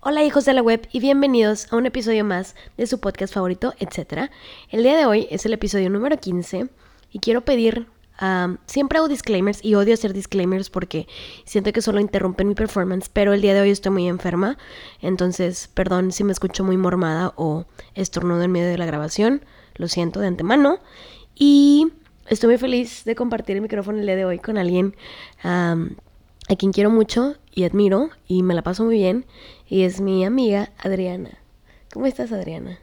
Hola hijos de la web y bienvenidos a un episodio más de su podcast favorito, etc. El día de hoy es el episodio número 15 y quiero pedir, siempre hago disclaimers y odio hacer disclaimers porque siento que solo interrumpen mi performance, pero el día de hoy estoy muy enferma, entonces perdón si me escucho muy mormada o estornudo en medio de la grabación, lo siento de antemano y estoy muy feliz de compartir el micrófono el día de hoy con alguien a quien quiero mucho y admiro y me la paso muy bien y es mi amiga Adriana. ¿Cómo estás Adriana?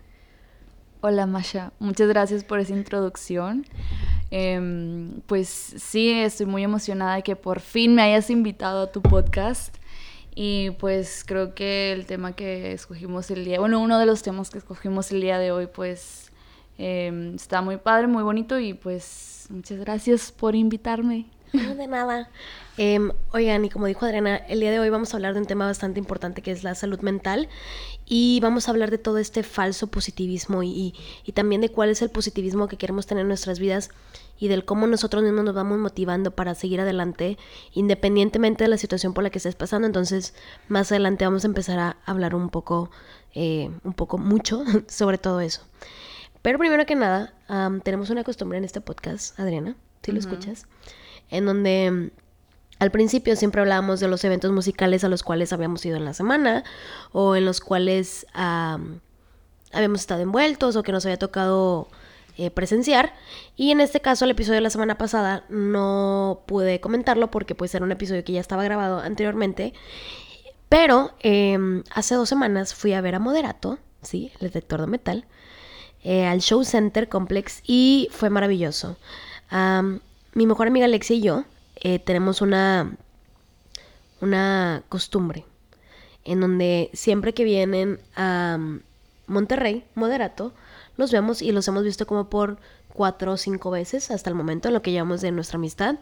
Hola Masha, muchas gracias por esa introducción. Em, pues sí, estoy muy emocionada de que por fin me hayas invitado a tu podcast. Y pues creo que el tema que escogimos el día, bueno, uno de los temas que escogimos el día de hoy, pues em, está muy padre, muy bonito y pues muchas gracias por invitarme. No, de nada. Em, oigan, y como dijo Adriana, el día de hoy vamos a hablar de un tema bastante importante que es la salud mental y vamos a hablar de todo este falso positivismo y, y, también de cuál es el positivismo que queremos tener en nuestras vidas y del cómo nosotros mismos nos vamos motivando para seguir adelante independientemente de la situación por la que estés pasando. Entonces, más adelante vamos a empezar a hablar un poco, eh, un poco mucho sobre todo eso. Pero primero que nada, tenemos una costumbre en este podcast, Adriana, si lo escuchas, en donde al principio siempre hablábamos de los eventos musicales a los cuales habíamos ido en la semana o en los cuales habíamos estado envueltos o que nos había tocado eh, presenciar. Y en este caso, el episodio de la semana pasada no pude comentarlo porque pues era un episodio que ya estaba grabado anteriormente. Pero em, hace dos semanas fui a ver a Moderato, sí, el detector de metal, eh, al Show Center Complex y fue maravilloso. mi mejor amiga Alexia y yo eh, tenemos una, una costumbre en donde siempre que vienen a mm, Monterrey, Moderato, los vemos y los hemos visto como por cuatro o cinco veces hasta el momento en lo que llevamos de nuestra amistad.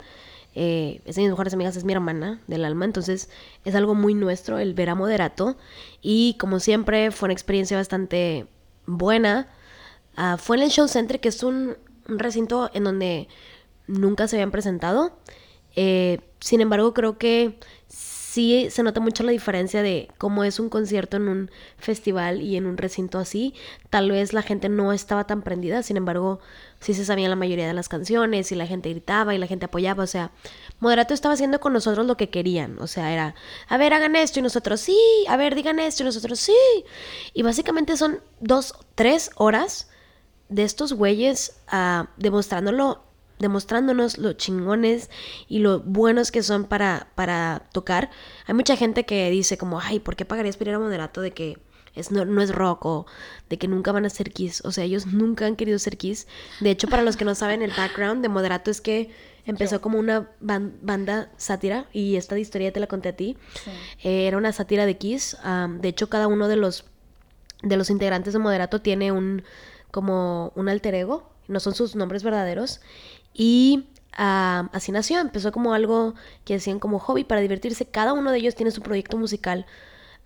Eh, es de mis mejores amigas, es mi hermana del alma, entonces es algo muy nuestro el ver a Moderato y como siempre fue una experiencia bastante buena. Ah, fue en el Show Center, que es un recinto en donde nunca se habían presentado eh, sin embargo, creo que sí se nota mucho la diferencia de cómo es un concierto en un festival y en un recinto así. Tal vez la gente no estaba tan prendida, sin embargo, sí se sabían la mayoría de las canciones y la gente gritaba y la gente apoyaba. O sea, Moderato estaba haciendo con nosotros lo que querían. O sea, era, a ver, hagan esto y nosotros sí, a ver, digan esto y nosotros sí. Y básicamente son dos, tres horas de estos güeyes uh, demostrándolo demostrándonos lo chingones y lo buenos que son para, para tocar. Hay mucha gente que dice como, ay, ¿por qué pagarías por ir a Moderato de que es, no, es rock o de que nunca van a ser Kiss? O sea, ellos nunca han querido ser Kiss. De hecho, para los que no saben, el background de Moderato es que empezó como una banda sátira y esta historia te la conté a ti. Eh, era una sátira de Kiss. de hecho, cada uno de los, de los integrantes de Moderato tiene un como un alter ego, no son sus nombres verdaderos y así nació, empezó como algo que hacían como hobby para divertirse. Cada uno de ellos tiene su proyecto musical.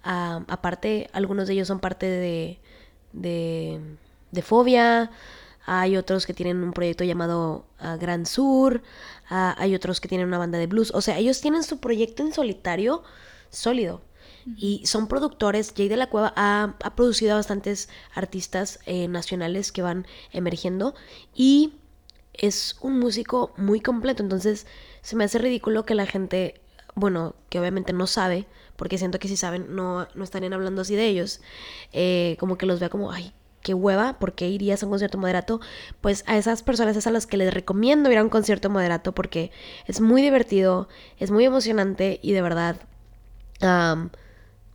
aparte, algunos de ellos son parte de, de, de, Fobia. Hay otros que tienen un proyecto llamado ah, Gran Sur. Ah, hay otros que tienen una banda de blues. O sea, ellos tienen su proyecto en solitario sólido. Y son productores. Jay de la Cueva ha, ha producido a bastantes artistas eh, nacionales que van emergiendo. Y es un músico muy completo, entonces se me hace ridículo que la gente, bueno, que obviamente no sabe, porque siento que si saben no, no estarían hablando así de ellos, eh, como que los vea como, ay, qué hueva, ¿por qué irías a un concierto moderato? Pues a esas personas es a las que les recomiendo ir a un concierto moderato porque es muy divertido, es muy emocionante y de verdad,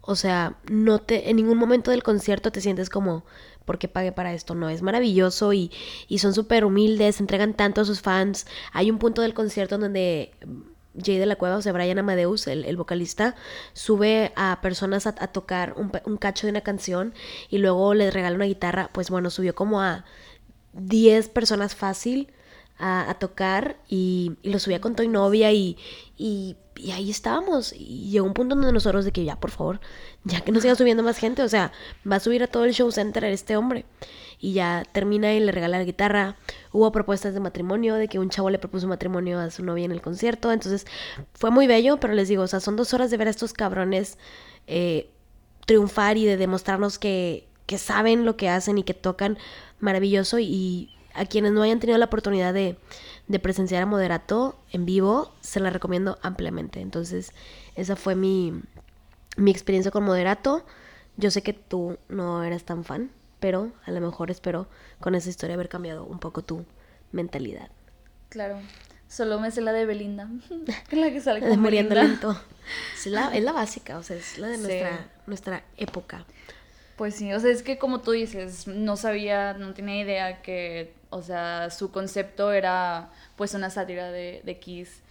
o sea, no te, en ningún momento del concierto te sientes como, porque pagué para esto. No, es maravilloso y, y son súper humildes, entregan tanto a sus fans. Hay un punto del concierto donde Jay de la Cueva, o sea, Brian Amadeus, el, vocalista, sube a personas a, tocar un, un, cacho de una canción y luego les regala una guitarra. Pues bueno, subió como a 10 personas fácil a, tocar y, lo subía con Toy Novia y, y, ahí estábamos. Y llegó un punto donde nosotros de que ya, por favor, ya que no siga subiendo más gente, o sea, va a subir a todo el show center este hombre. Y ya termina y le regala la guitarra. Hubo propuestas de matrimonio, de que un chavo le propuso matrimonio a su novia en el concierto. Entonces fue muy bello, pero les digo, o sea, son dos horas de ver a estos cabrones. Eh, triunfar y de demostrarnos que, que saben lo que hacen y que tocan maravilloso y a quienes no hayan tenido la oportunidad de, de presenciar a Moderato en vivo, se la recomiendo ampliamente. Entonces, esa fue mi, mi experiencia con Moderato. Yo sé que tú no eres tan fan, pero a lo mejor espero con esa historia haber cambiado un poco tu mentalidad. Claro. Solo me sé la de Belinda. la que sale de Muriendo Lento. Es la, es la básica, o sea, es la de nuestra, nuestra época. Pues sí, o sea, es que como tú dices, no sabía, no tenía idea que, o sea, su concepto era pues una sátira de, de Kiss.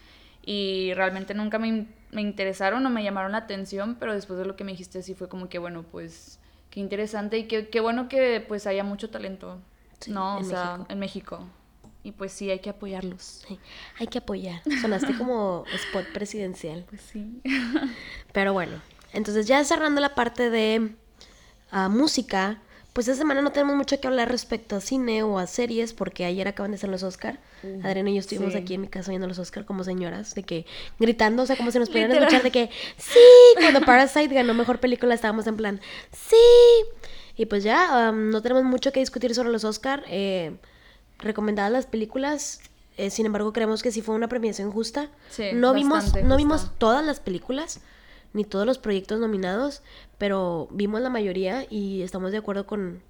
Y realmente nunca me, me interesaron o me llamaron la atención, pero después de lo que me dijiste sí fue como que, bueno, pues qué interesante y qué, qué bueno que pues haya mucho talento, ¿no? O sea, en México. Y pues sí, hay que apoyarlos. hay que apoyar. Sonaste como spot presidencial. Pues sí. Pero bueno, entonces ya cerrando la parte de uh, música, pues esta semana no tenemos mucho que hablar respecto a cine o a series, porque ayer acaban de ser los Oscar. Adriana y yo estuvimos aquí en mi casa viendo los Oscar como señoras, de que gritando, o sea, como si nos pudieran escuchar, de que sí, cuando Parasite ganó mejor película estábamos en plan, sí. Y pues ya, um, no tenemos mucho que discutir sobre los Oscar. Eh, recomendadas las películas. Eh, sin embargo, creemos que sí fue una premiación justa. no vimos, no vimos todas las películas, ni todos los proyectos nominados, pero vimos la mayoría y estamos de acuerdo con,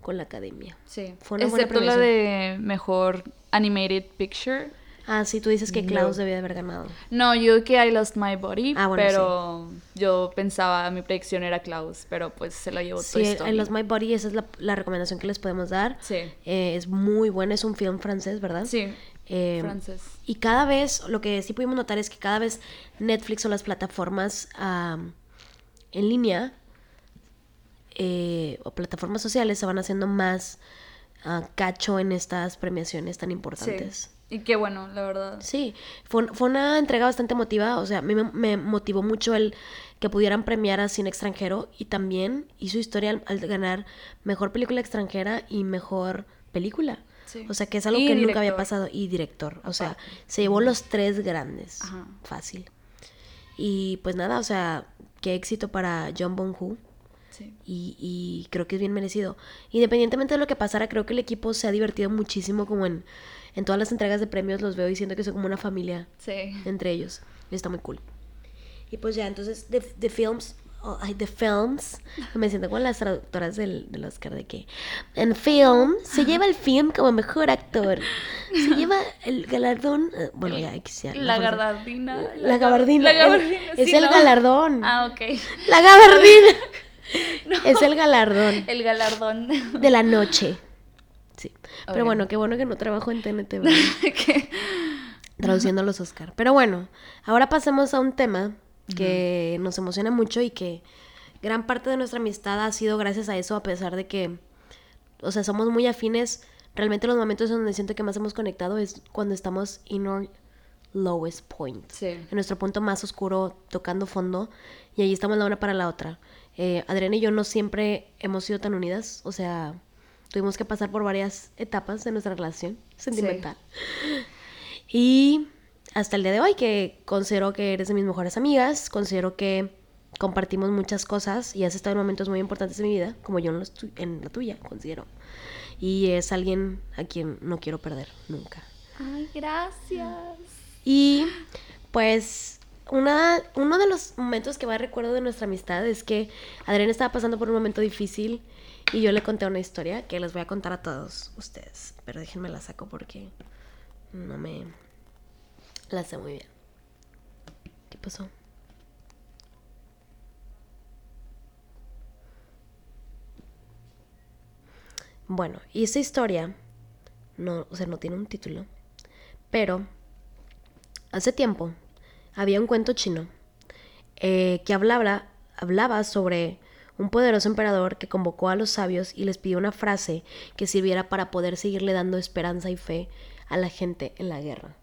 con la academia. Sí. Fue una Excepto la de mejor animated picture. Ah, sí, tú dices que Klaus debía haber ganado. No, yo que I Lost My Body, ah, pero yo pensaba, mi predicción era Klaus, pero pues se la llevó sí, I Lost My Body, esa es la, recomendación que les podemos dar. Sí. Eh, es muy buena, es un film francés, ¿verdad? Sí. Eh, francés. Y cada vez, lo que sí pudimos notar es que cada vez Netflix o las plataformas en línea eh, o plataformas sociales se van haciendo más uh, cacho en estas premiaciones tan importantes. Y qué bueno, la verdad. Sí, fue, fue una entrega bastante emotiva, o sea, a mí me, motivó mucho el que pudieran premiar a cine extranjero y también hizo historia al, ganar mejor película extranjera y mejor película. O sea, que es algo que nunca había pasado. Y director, o sea, se llevó los tres grandes. Fácil. Y pues nada, o sea, qué éxito para John Bong-Hu. Sí. Y, y creo que es bien merecido. Independientemente de lo que pasara, creo que el equipo se ha divertido muchísimo como en en todas las entregas de premios los veo diciendo que son como una familia entre ellos. Y está muy cool. Y pues ya, entonces, The, Films, oh, ay, The Films, me siento con las traductoras del, Oscar de que en film se lleva el film como mejor actor. Se lleva el galardón, eh, bueno, ya, ya La, gabardina. La, gabardina. es el galardón. Ah, ok. La gabardina. Es el galardón. El galardón. De la noche. Sí. Pero bueno, qué bueno que no trabajo en TNT. Traduciendo los Oscar. Pero bueno, ahora pasemos a un tema que nos emociona mucho y que gran parte de nuestra amistad ha sido gracias a eso, a pesar de que, o sea, somos muy afines. Realmente los momentos donde siento que más hemos conectado es cuando estamos in our lowest point. En nuestro punto más oscuro, tocando fondo. Y ahí estamos la una para la otra. Eh, Adriana y yo no siempre hemos sido tan unidas. O sea, tuvimos que pasar por varias etapas de nuestra relación sentimental. Y hasta el día de hoy, que considero que eres de mis mejores amigas, considero que compartimos muchas cosas y has estado en momentos muy importantes de mi vida, como yo en, en la tuya, considero. Y es alguien a quien no quiero perder nunca. Ay, gracias. Y pues una, uno de los momentos que más recuerdo de nuestra amistad es que Adriana estaba pasando por un momento difícil y yo le conté una historia que les voy a contar a todos ustedes. Pero déjenme la saco porque no me la sé muy bien. ¿Qué pasó? Bueno, y esa historia no, o sea, no tiene un título, pero hace tiempo había un cuento chino eh, que hablaba, hablaba sobre un poderoso emperador que convocó a los sabios y les pidió una frase que sirviera para poder seguirle dando esperanza y fe a la gente en la guerra.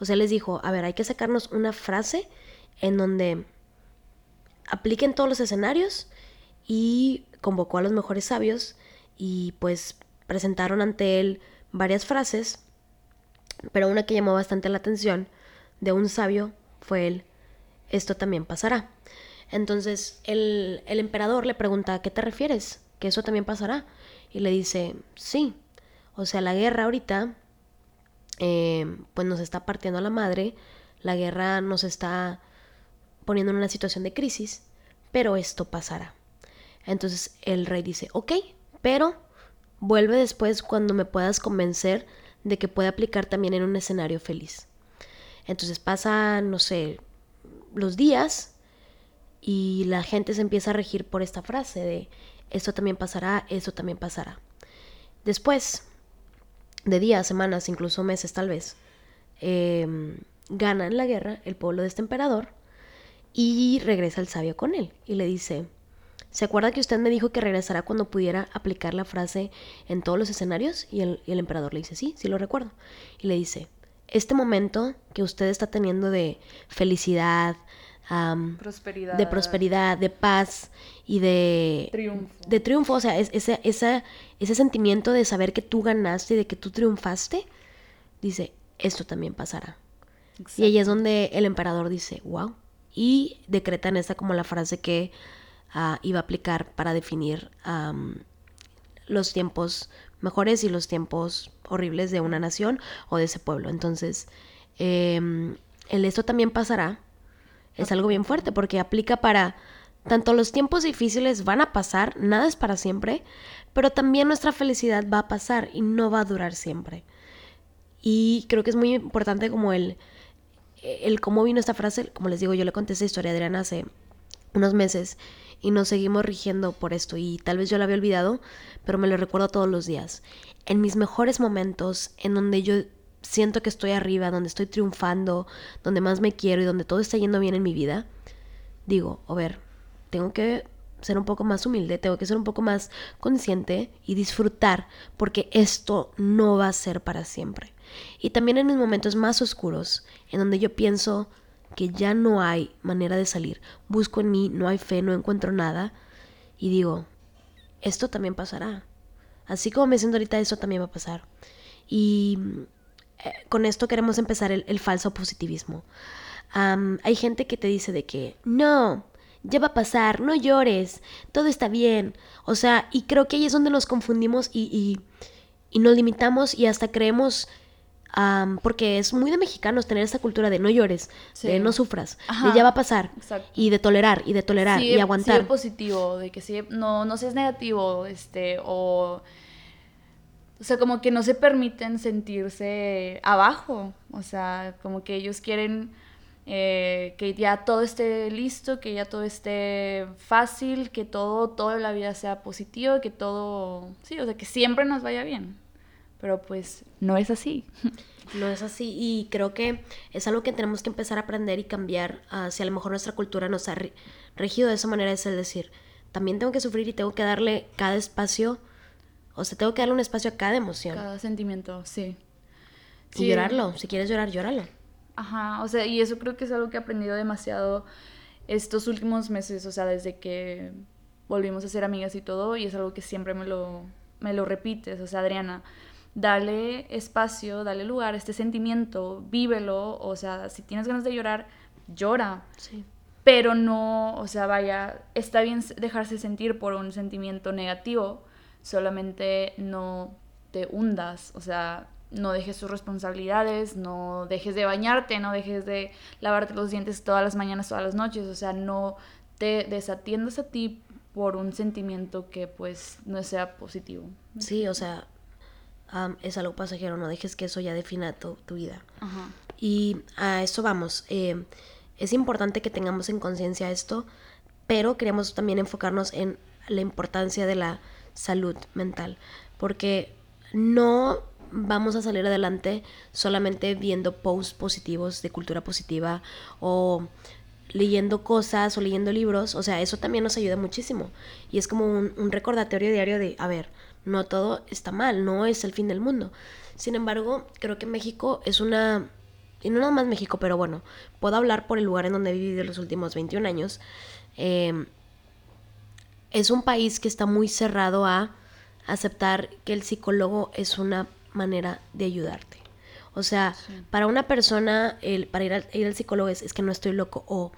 O sea, les dijo, a ver, hay que sacarnos una frase en donde apliquen todos los escenarios y convocó a los mejores sabios y pues presentaron ante él varias frases, pero una que llamó bastante la atención de un sabio fue el, esto también pasará. Entonces el, el emperador le pregunta, ¿a qué te refieres? ¿Que eso también pasará? Y le dice, sí. O sea, la guerra ahorita, eh, pues nos está partiendo a la madre, la guerra nos está poniendo en una situación de crisis, pero esto pasará. Entonces el rey dice, ok, pero vuelve después cuando me puedas convencer de que puede aplicar también en un escenario feliz. Entonces pasan, no sé, los días y la gente se empieza a regir por esta frase de esto también pasará, eso también pasará. Después de días, semanas, incluso meses tal vez, eh, gana en la guerra el pueblo de este emperador y regresa el sabio con él y le dice, ¿se acuerda que usted me dijo que regresará cuando pudiera aplicar la frase en todos los escenarios? Y el, y el emperador le dice, sí, sí lo recuerdo. Y le dice, este momento que usted está teniendo de felicidad, prosperidad. de prosperidad, de paz y de triunfo. De triunfo, o sea, es, ese, esa, ese sentimiento de saber que tú ganaste y de que tú triunfaste, dice, esto también pasará. Y ahí es donde el emperador dice, wow. Y decreta en esta como la frase que uh, iba a aplicar para definir um, los tiempos mejores y los tiempos horribles de una nación o de ese pueblo. Entonces, eh, el esto también pasará es algo bien fuerte porque aplica para tanto los tiempos difíciles van a pasar, nada es para siempre, pero también nuestra felicidad va a pasar y no va a durar siempre. Y creo que es muy importante como el, el cómo vino esta frase, como les digo, yo le conté esta historia a Adriana hace unos meses y nos seguimos rigiendo por esto y tal vez yo la había olvidado, pero me lo recuerdo todos los días. En mis mejores momentos, en donde yo siento que estoy arriba, donde estoy triunfando, donde más me quiero y donde todo está yendo bien en mi vida, digo, a ver, tengo que ser un poco más humilde, tengo que ser un poco más consciente y disfrutar, porque esto no va a ser para siempre. Y también en mis momentos más oscuros, en donde yo pienso que ya no hay manera de salir, busco en mí, no hay fe, no encuentro nada, y digo, esto también pasará. Así como me siento ahorita, eso también va a pasar. Y eh, con esto queremos empezar el, falso positivismo. hay gente que te dice de que no, ya va a pasar, no llores, todo está bien. O sea, y creo que ahí es donde nos confundimos y, y, nos limitamos y hasta creemos, porque es muy de mexicanos tener esa cultura de no llores, de no sufras, de ya va a pasar, y de tolerar, y de tolerar, y aguantar. Sí, positivo, de que no, no seas negativo, este, o o sea, como que no se permiten sentirse abajo. O sea, como que ellos quieren eh, que ya todo esté listo, que ya todo esté fácil, que todo, toda la vida sea positivo, que todo, sí, o sea, que siempre nos vaya bien. Pero pues no es así. No es así y creo que es algo que tenemos que empezar a aprender y cambiar uh, si a lo mejor nuestra cultura nos ha regido de esa manera, es el decir, también tengo que sufrir y tengo que darle cada espacio o sea, tengo que darle un espacio a cada emoción. Cada sentimiento, sí. Y llorarlo. Si quieres llorar, llóralo. Ajá, o sea, y eso creo que es algo que he aprendido demasiado estos últimos meses, o sea, desde que volvimos a ser amigas y todo, y es algo que siempre me lo, me lo repites, o sea, Adriana, dale espacio, dale lugar a este sentimiento, vívelo, o sea, si tienes ganas de llorar, llora. Sí. Pero no, o sea, vaya, está bien dejarse sentir por un sentimiento negativo, solamente no te hundas, o sea, no dejes tus responsabilidades, no dejes de bañarte, no dejes de lavarte los dientes todas las mañanas, todas las noches, o sea, no te desatiendas a ti por un sentimiento que pues no sea positivo. Sí, o sea, es algo pasajero, no dejes que eso ya defina tu, vida. Y a eso vamos. Eh, es importante que tengamos en conciencia esto, pero queremos también enfocarnos en la importancia de la salud mental, porque no vamos a salir adelante solamente viendo posts positivos de cultura positiva o leyendo cosas o leyendo libros, o sea, eso también nos ayuda muchísimo. Y es como un, recordatorio diario de, a ver, no todo está mal, no es el fin del mundo. Sin embargo, creo que México es una, y no nada más México, pero bueno, puedo hablar por el lugar en donde he vivido los últimos 21 años. Eh, es un país que está muy cerrado a aceptar que el psicólogo es una manera de ayudarte. O sea, para una persona, el, para ir al, ir al psicólogo es, que no estoy loco. O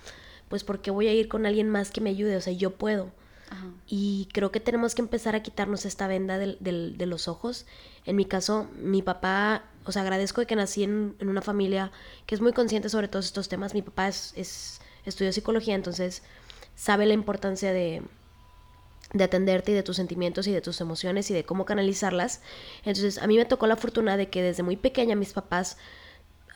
pues porque voy a ir con alguien más que me ayude, o sea, yo puedo. Y creo que tenemos que empezar a quitarnos esta venda de los ojos. En mi caso, mi papá, o sea, agradezco de que nací en, una familia que es muy consciente sobre todos estos temas. Mi papá es, es estudió psicología, entonces sabe la importancia de, de atenderte y de tus sentimientos y de tus emociones y de cómo canalizarlas. Entonces a mí me tocó la fortuna de que desde muy pequeña mis papás,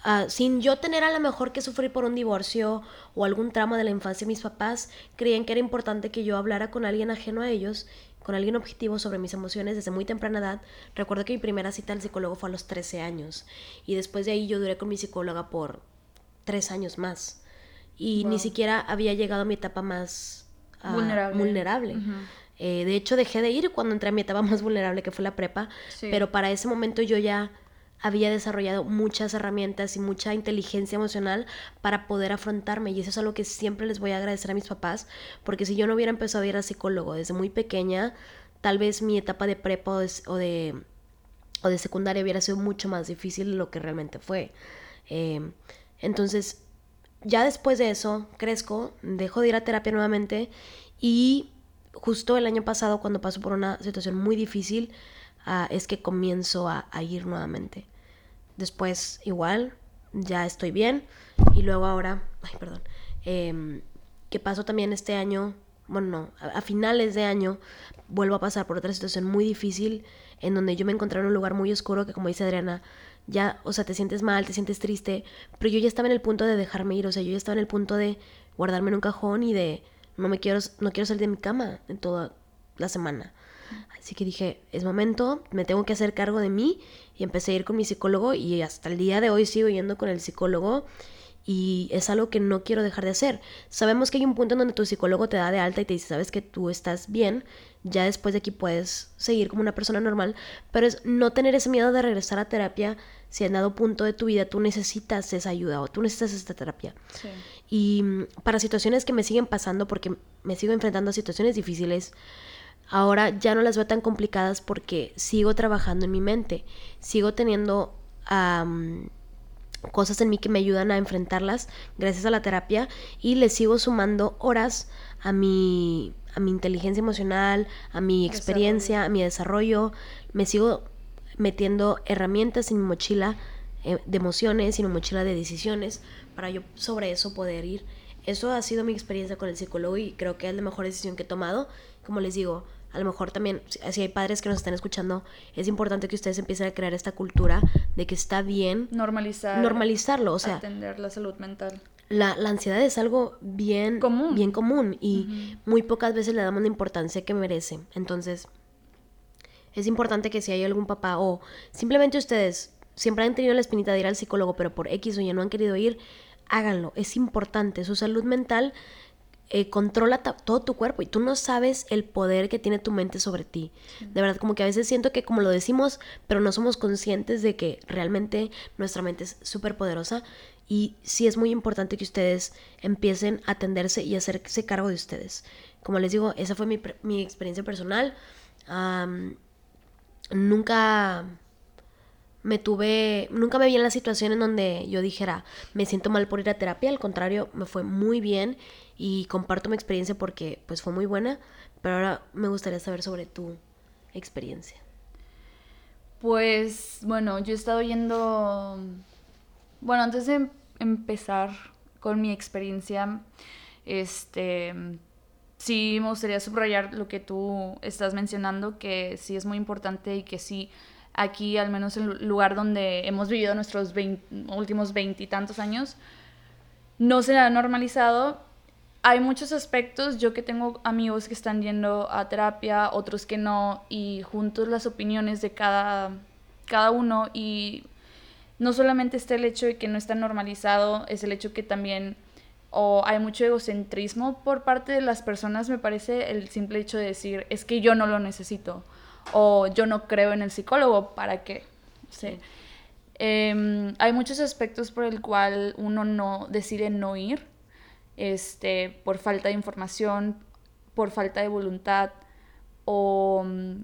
ah, sin yo tener a lo mejor que sufrir por un divorcio o algún tramo de la infancia, mis papás creían que era importante que yo hablara con alguien ajeno a ellos, con alguien objetivo sobre mis emociones desde muy temprana edad. Recuerdo que mi primera cita al psicólogo fue a los 13 años y después de ahí yo duré con mi psicóloga por tres años más y ni siquiera había llegado a mi etapa más ah, vulnerable. Eh, de hecho, dejé de ir cuando entré a mi etapa más vulnerable, que fue la prepa, pero para ese momento yo ya había desarrollado muchas herramientas y mucha inteligencia emocional para poder afrontarme y eso es algo que siempre les voy a agradecer a mis papás, porque si yo no hubiera empezado a ir al psicólogo desde muy pequeña, tal vez mi etapa de prepa o de, o de, secundaria hubiera sido mucho más difícil de lo que realmente fue. Eh, entonces, ya después de eso, crezco, dejo de ir a terapia nuevamente y justo el año pasado, cuando paso por una situación muy difícil, ah, es que comienzo a, ir nuevamente. Después, igual, ya estoy bien. Y luego ahora, ay, perdón, eh, que paso también este año, bueno, no, a, finales de año, vuelvo a pasar por otra situación muy difícil en donde yo me encontré en un lugar muy oscuro que, como dice Adriana, ya, o sea, te sientes mal, te sientes triste, pero yo ya estaba en el punto de dejarme ir, o sea, yo ya estaba en el punto de guardarme en un cajón y de no me quiero, no quiero salir de mi cama en toda la semana. Así que dije, es momento, me tengo que hacer cargo de mí y empecé a ir con mi psicólogo y hasta el día de hoy sigo yendo con el psicólogo y es algo que no quiero dejar de hacer. Sabemos que hay un punto en donde tu psicólogo te da de alta y te dice, sabes que tú estás bien, ya después de aquí puedes seguir como una persona normal, pero es no tener ese miedo de regresar a terapia si en dado punto de tu vida tú necesitas esa ayuda o tú necesitas esta terapia. Y mm, para situaciones que me siguen pasando, porque me sigo enfrentando a situaciones difíciles, ahora ya no las veo tan complicadas porque sigo trabajando en mi mente, sigo teniendo cosas en mí que me ayudan a enfrentarlas gracias a la terapia y le sigo sumando horas a mi a mi inteligencia emocional, a mi experiencia, a mi desarrollo. Me sigo metiendo herramientas en mi mochila eh, de emociones y en mi mochila de decisiones para yo sobre eso poder ir. Eso ha sido mi experiencia con el psicólogo y creo que es la mejor decisión que he tomado. Como les digo, a lo mejor también, si hay padres que nos están escuchando, es importante que ustedes empiecen a crear esta cultura de que está bien normalizar normalizarlo, o sea, atender la salud mental la, ansiedad es algo bien común, bien común y muy pocas veces le damos la importancia que merece. Entonces, es importante que si hay algún papá o simplemente ustedes siempre han tenido la espinita de ir al psicólogo, pero por X o Y no han querido ir, háganlo. Es importante. Su salud mental eh, controla todo tu cuerpo y tú no sabes el poder que tiene tu mente sobre ti. De verdad, como que a veces siento que como lo decimos, pero no somos conscientes de que realmente nuestra mente es súper poderosa y sí es muy importante que ustedes empiecen a atenderse y hacerse cargo de ustedes. Como les digo, esa fue mi, mi experiencia personal. nunca me tuve, nunca me vi en la situación en donde yo dijera, me siento mal por ir a terapia, al contrario, me fue muy bien y comparto mi experiencia porque pues fue muy buena, pero ahora me gustaría saber sobre tu experiencia. Pues bueno, yo he estado yendo bueno, antes de empezar con mi experiencia, este, sí me gustaría subrayar lo que tú estás mencionando, que sí es muy importante y que sí aquí, al menos en el lugar donde hemos vivido nuestros últimos veintitantos años, no se ha normalizado. Hay muchos aspectos, yo que tengo amigos que están yendo a terapia, otros que no, y juntos las opiniones de cada, cada uno. Y no solamente está el hecho de que no está normalizado, es el hecho que también o hay mucho egocentrismo por parte de las personas, me parece el simple hecho de decir, es que yo no lo necesito, o yo no creo en el psicólogo, ¿para qué? Sí. Em, hay muchos aspectos por el cual uno no decide no ir, este, por falta de información, por falta de voluntad, o mm,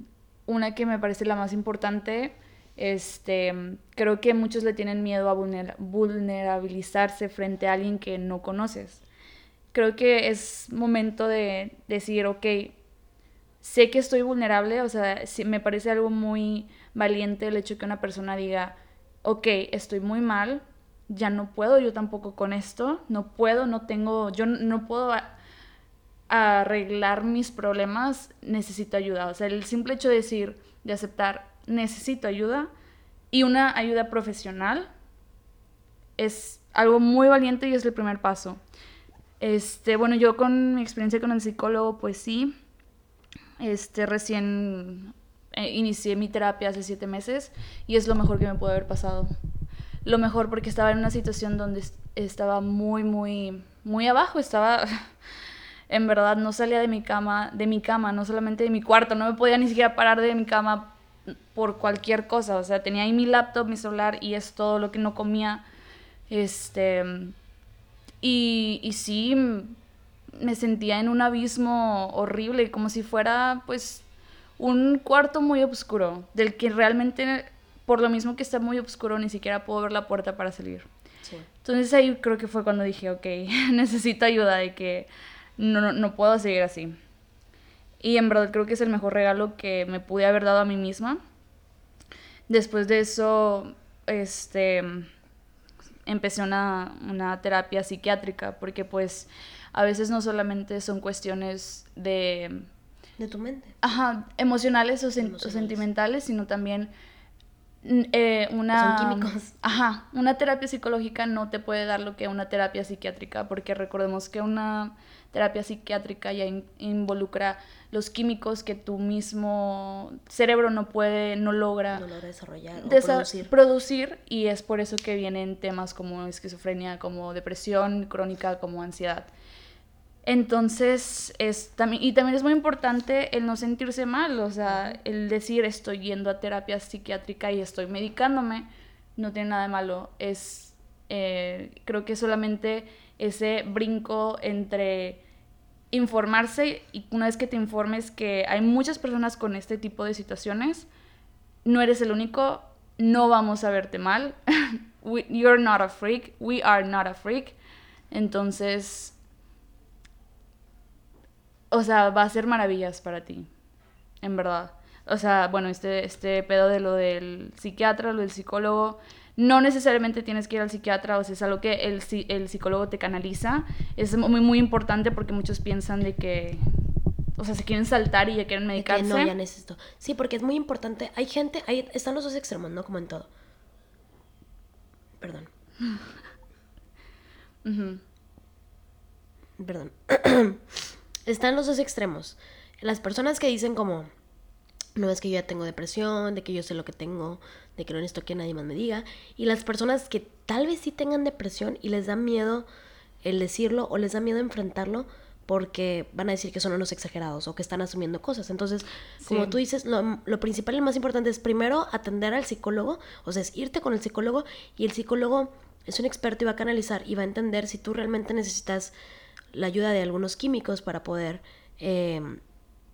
una que me parece la más importante, este, creo que muchos le tienen miedo a vulnerabilizarse frente a alguien que no conoces. creo que es momento de decir, ok, sé que estoy vulnerable, o sea, me parece algo muy valiente el hecho que una persona diga, ok, estoy muy mal, ya no puedo yo tampoco con esto, no puedo, no tengo, yo no puedo arreglar mis problemas, necesito ayuda. O sea, el simple hecho de decir, de aceptar, necesito ayuda y una ayuda profesional es algo muy valiente y es el primer paso. Este, bueno, yo con mi experiencia con el psicólogo, pues sí, este, recién eh, inicié mi terapia hace siete meses y es lo mejor que me pudo haber pasado. Lo mejor porque estaba en una situación donde estaba muy, muy, muy abajo, estaba en verdad no salía de mi cama, de mi cama, no solamente de mi cuarto, no me podía ni siquiera parar de mi cama por cualquier cosa, o sea, tenía ahí mi laptop, mi celular y es todo lo que no comía. Este y, y sí me sentía en un abismo horrible, como si fuera pues un cuarto muy oscuro, del que realmente por lo mismo que está muy oscuro ni siquiera puedo ver la puerta para salir. Entonces ahí creo que fue cuando dije, ok, necesito ayuda, de que no, no, puedo seguir así. Y en verdad creo que es el mejor regalo que me pude haber dado a mí misma. Después de eso, este, empecé una, una terapia psiquiátrica, porque pues a veces no solamente son cuestiones de... De tu mente. Ajá, emocionales o, o sentimentales, sino también eh, una... Son químicos. Ajá, una terapia psicológica no te puede dar lo que una terapia psiquiátrica, porque recordemos que una terapia psiquiátrica ya involucra los químicos que tu mismo cerebro no puede, no logra, no logra desarrollar producir. producir. y es por eso que vienen temas como esquizofrenia, como depresión crónica, como ansiedad. Entonces, es, también, y también es muy importante el no sentirse mal, o sea, el decir estoy yendo a terapia psiquiátrica y estoy medicándome, no tiene nada de malo, es, eh, creo que solamente ese brinco entre informarse y una vez que te informes que hay muchas personas con este tipo de situaciones, no eres el único, no vamos a verte mal. you're not a freak, we are not a freak. Entonces, o sea, va a ser maravillas para ti, en verdad. O sea, bueno, este, este pedo de lo del psiquiatra, lo del psicólogo, no necesariamente tienes que ir al psiquiatra, o sea, es algo que el, el psicólogo te canaliza. Es muy, muy importante porque muchos piensan de que, o sea, se quieren saltar y ya quieren medicarse. no, ya necesito. Sí, porque es muy importante. Hay gente, ahí están los dos extremos, ¿no? Como en todo. Perdón. Perdón. están los dos extremos. Las personas que dicen como, no es que yo ya tengo depresión, de que yo sé lo que tengo, de que no necesito que nadie más me diga. Y las personas que tal vez sí tengan depresión y les da miedo el decirlo o les da miedo enfrentarlo porque van a decir que son unos exagerados o que están asumiendo cosas. Entonces, como tú dices, lo, lo, principal y más importante es primero atender al psicólogo, o sea, es irte con el psicólogo y el psicólogo es un experto y va a canalizar y va a entender si tú realmente necesitas la ayuda de algunos químicos para poder... Eh,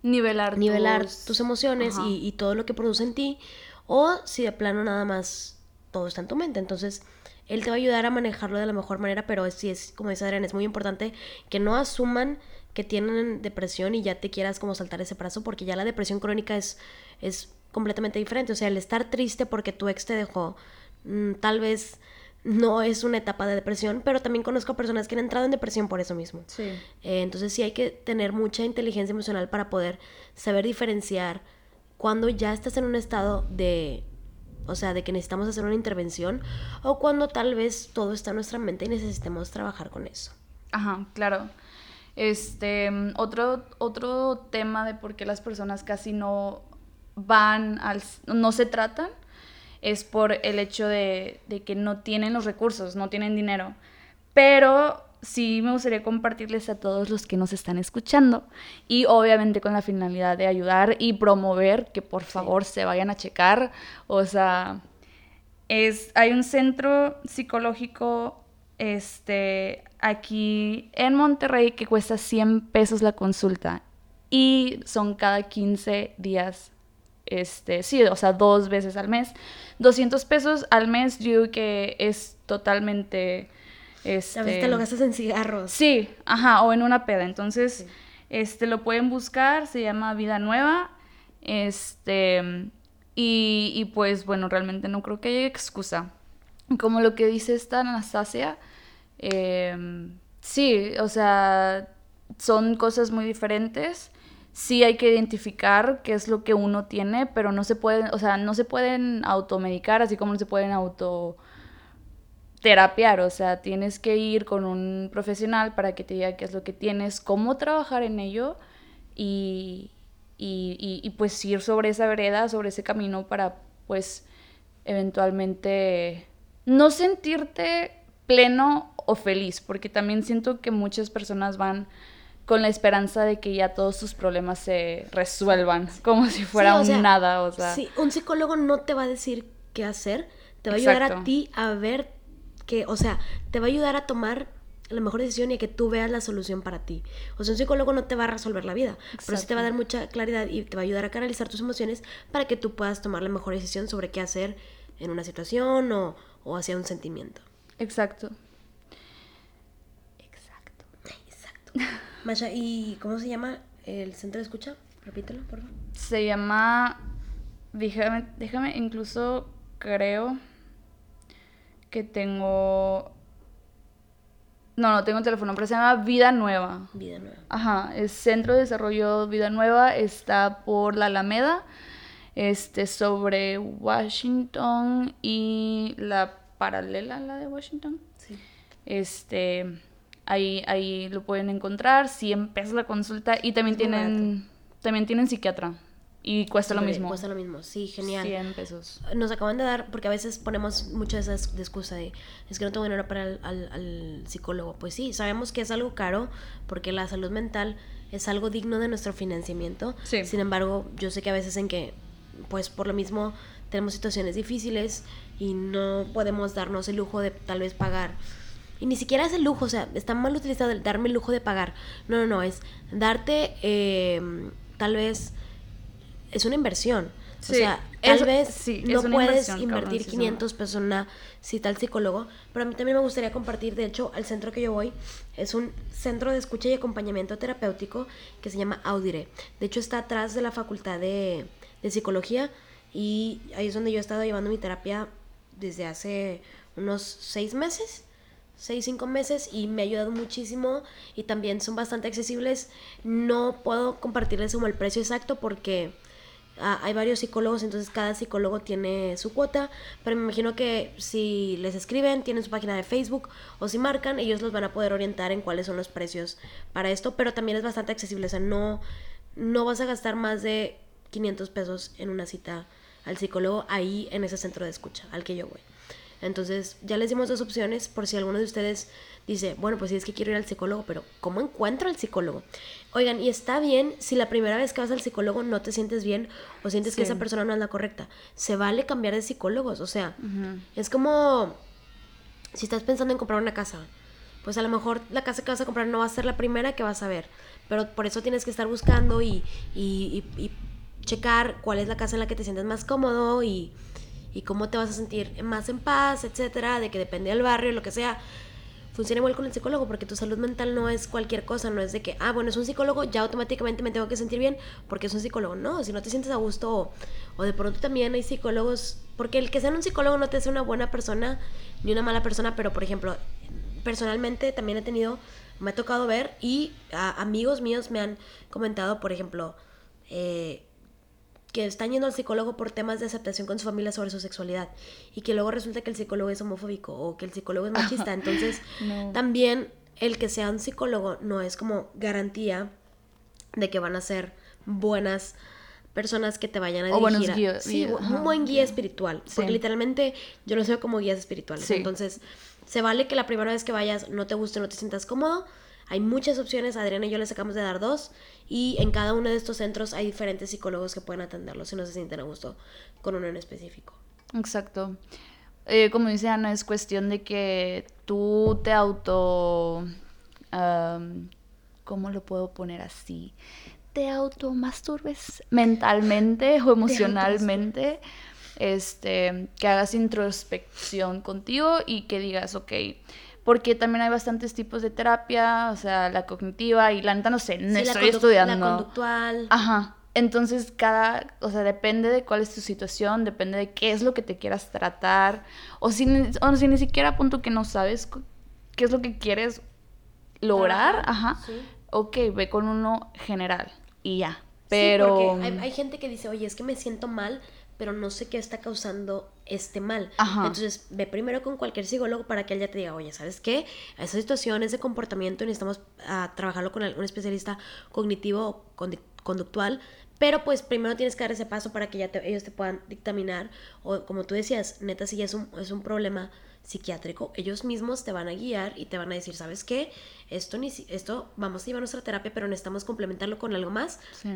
nivelar, nivelar tus, emociones y, y, todo lo que produce en ti o si de plano nada más todo está en tu mente. Entonces, él te va a ayudar a manejarlo de la mejor manera, pero sí es, como dice Adrián, es muy importante que no asuman que tienen depresión y ya te quieras como saltar ese brazo, porque ya la depresión crónica es, es completamente diferente. O sea, el estar triste porque tu ex te dejó, mm, tal vez no es una etapa de depresión, pero también conozco personas que han entrado en depresión por eso mismo. Sí. Eh, entonces sí hay que tener mucha inteligencia emocional para poder saber diferenciar cuando ya estás en un estado de, o sea, de que necesitamos hacer una intervención o cuando tal vez todo está en nuestra mente y necesitemos trabajar con eso. Ajá, claro. Este, otro, otro tema de por qué las personas casi no van al, no se tratan, es por el hecho de, de que no tienen los recursos, no tienen dinero. Pero sí me gustaría compartirles a todos los que nos están escuchando y obviamente con la finalidad de ayudar y promover que por favor se vayan a checar. O sea, es, hay un centro psicológico este, aquí en Monterrey que cuesta 100 pesos la consulta y son cada 15 días. Este, sí, o sea, dos veces al mes. 200 pesos al mes, yo que es totalmente Este, a veces te lo gastas en cigarros. Sí, ajá, o en una peda. Entonces, este, lo pueden buscar, se llama Vida Nueva. Este, y, y pues bueno, realmente no creo que haya excusa. Como lo que dice esta Anastasia, eh, sí, o sea, son cosas muy diferentes. Sí hay que identificar qué es lo que uno tiene, pero no se pueden, o sea, no se pueden automedicar, así como no se pueden auto terapiar, o sea, tienes que ir con un profesional para que te diga qué es lo que tienes, cómo trabajar en ello y, y, y, pues ir sobre esa vereda, sobre ese camino para pues eventualmente no sentirte pleno o feliz, porque también siento que muchas personas van con la esperanza de que ya todos sus problemas se resuelvan, como si fuera un nada, o sea. Sí, un psicólogo no te va a decir qué hacer, te va a ayudar a ti a ver que, o sea, te va a ayudar a tomar la mejor decisión y a que tú veas la solución para ti. O sea, un psicólogo no te va a resolver la vida, pero sí te va a dar mucha claridad y te va a ayudar a canalizar tus emociones para que tú puedas tomar la mejor decisión sobre qué hacer en una situación o, o hacia un sentimiento. Exacto. Exacto. Exacto. Masha, ¿y cómo se llama el centro de escucha? Repítelo, por favor. Se llama. Déjame, déjame, incluso creo que tengo. No, no tengo teléfono, pero se llama Vida Nueva. Vida Nueva. Ajá, es Centro de Desarrollo Vida Nueva, está por la Alameda, este, sobre Washington y la paralela a la de Washington. Sí. Este, ahí, ahí lo pueden encontrar, 100 pesos la consulta y también tienen, también tienen psiquiatra. Y cuesta lo mismo. Cuesta lo mismo, sí, genial. 100 pesos. Nos acaban de dar, porque a veces ponemos muchas esas de excusa de, es que no tengo dinero para el al, psicólogo. Pues sí, sabemos que es algo caro, porque la salud mental es algo digno de nuestro financiamiento. Sí. Sin embargo, yo sé que a veces en que, pues por lo mismo, tenemos situaciones difíciles y no podemos darnos el lujo de tal vez pagar. Y ni siquiera es el lujo, o sea, está mal utilizado el darme el lujo de pagar. No, no, no, es darte eh, tal vez es una inversión. o sea, tal vez no puedes invertir 500 pesos en una cita al psicólogo, pero a mí también me gustaría compartir, de hecho, al centro que yo voy es un centro de escucha y acompañamiento terapéutico que se llama Audire. De hecho, está atrás de la facultad de, de psicología y ahí es donde yo he estado llevando mi terapia desde hace unos seis meses seis, cinco meses y me ha ayudado muchísimo y también son bastante accesibles. No puedo compartirles como el precio exacto porque Ah, hay varios psicólogos, entonces cada psicólogo tiene su cuota, pero me imagino que si les escriben, tienen su página de Facebook o si marcan, ellos los van a poder orientar en cuáles son los precios para esto, pero también es bastante accesible, o sea, no, no vas a gastar más de 500 pesos en una cita al psicólogo ahí en ese centro de escucha al que yo voy. Entonces, ya les dimos dos opciones por si alguno de ustedes dice, bueno, pues sí es que quiero ir al psicólogo, pero ¿cómo encuentro al psicólogo? Oigan, y está bien si la primera vez que vas al psicólogo no te sientes bien o sientes que esa persona no es la correcta. Se vale cambiar de psicólogos, o sea, es como si estás pensando en comprar una casa, pues a lo mejor la casa que vas a comprar no va a ser la primera que vas a ver, pero por eso tienes que estar buscando y, y, y checar cuál es la casa en la que te sientes más cómodo y y cómo te vas a sentir más en paz, etcétera, de que depende del barrio, lo que sea. Funciona igual con el psicólogo, porque tu salud mental no es cualquier cosa, no es de que, ah, bueno, es un psicólogo, ya automáticamente me tengo que sentir bien porque es un psicólogo. No, si no te sientes a gusto o, de pronto también hay psicólogos, porque el que sea un psicólogo no te hace una buena persona ni una mala persona, pero por ejemplo, personalmente también he tenido, me ha tocado ver y amigos míos me han comentado, por ejemplo, eh, que están yendo al psicólogo por temas de aceptación con su familia sobre su sexualidad y que luego resulta que el psicólogo es homofóbico o que el psicólogo es machista. Entonces, también el que sea un psicólogo no es como garantía de que van a ser buenas personas que te vayan a dirigir. guías, sí, un buen guía espiritual. Porque literalmente yo lo veo como guías espirituales. Entonces, se vale que la primera vez que vayas no te guste, no te sientas cómodo. Hay muchas opciones, Adriana y yo les acabamos de dar dos y en cada uno de estos centros hay diferentes psicólogos que pueden atenderlos si no se sienten a gusto con uno en específico. Exacto. Eh, como dice Ana, es cuestión de que tú te auto... ¿Cómo lo puedo poner así? Te automasturbes mentalmente o emocionalmente. Este, que hagas introspección contigo y que digas, ok, porque también hay bastantes tipos de terapia, o sea, la cognitiva y la neta no sé, no Sí, estoy estudiando. La conductual. Ajá. Entonces, cada, o sea, depende de cuál es tu situación, depende de qué es lo que te quieras tratar, o si, ni- o si ni siquiera a punto que no sabes qué es lo que quieres lograr, Trabajar, ajá. sí. Ok, ve con uno general y ya. Sí, Pero porque hay, hay gente que dice, oye, es que me siento mal, pero no sé qué está causando este mal. Ajá. Entonces, ve primero con cualquier psicólogo para que él ya te diga, oye, ¿sabes qué? Esa situación, ese comportamiento, necesitamos ah, trabajarlo con un especialista cognitivo o conductual. Pero pues primero tienes que dar ese paso para que ya te- ellos te puedan dictaminar. O como tú decías, neta, si ya es un, es un problema psiquiátrico, ellos mismos te van a guiar y te van a decir, ¿sabes qué? Esto, ni, si- esto vamos a llevar nuestra terapia, pero necesitamos complementarlo con algo más sí.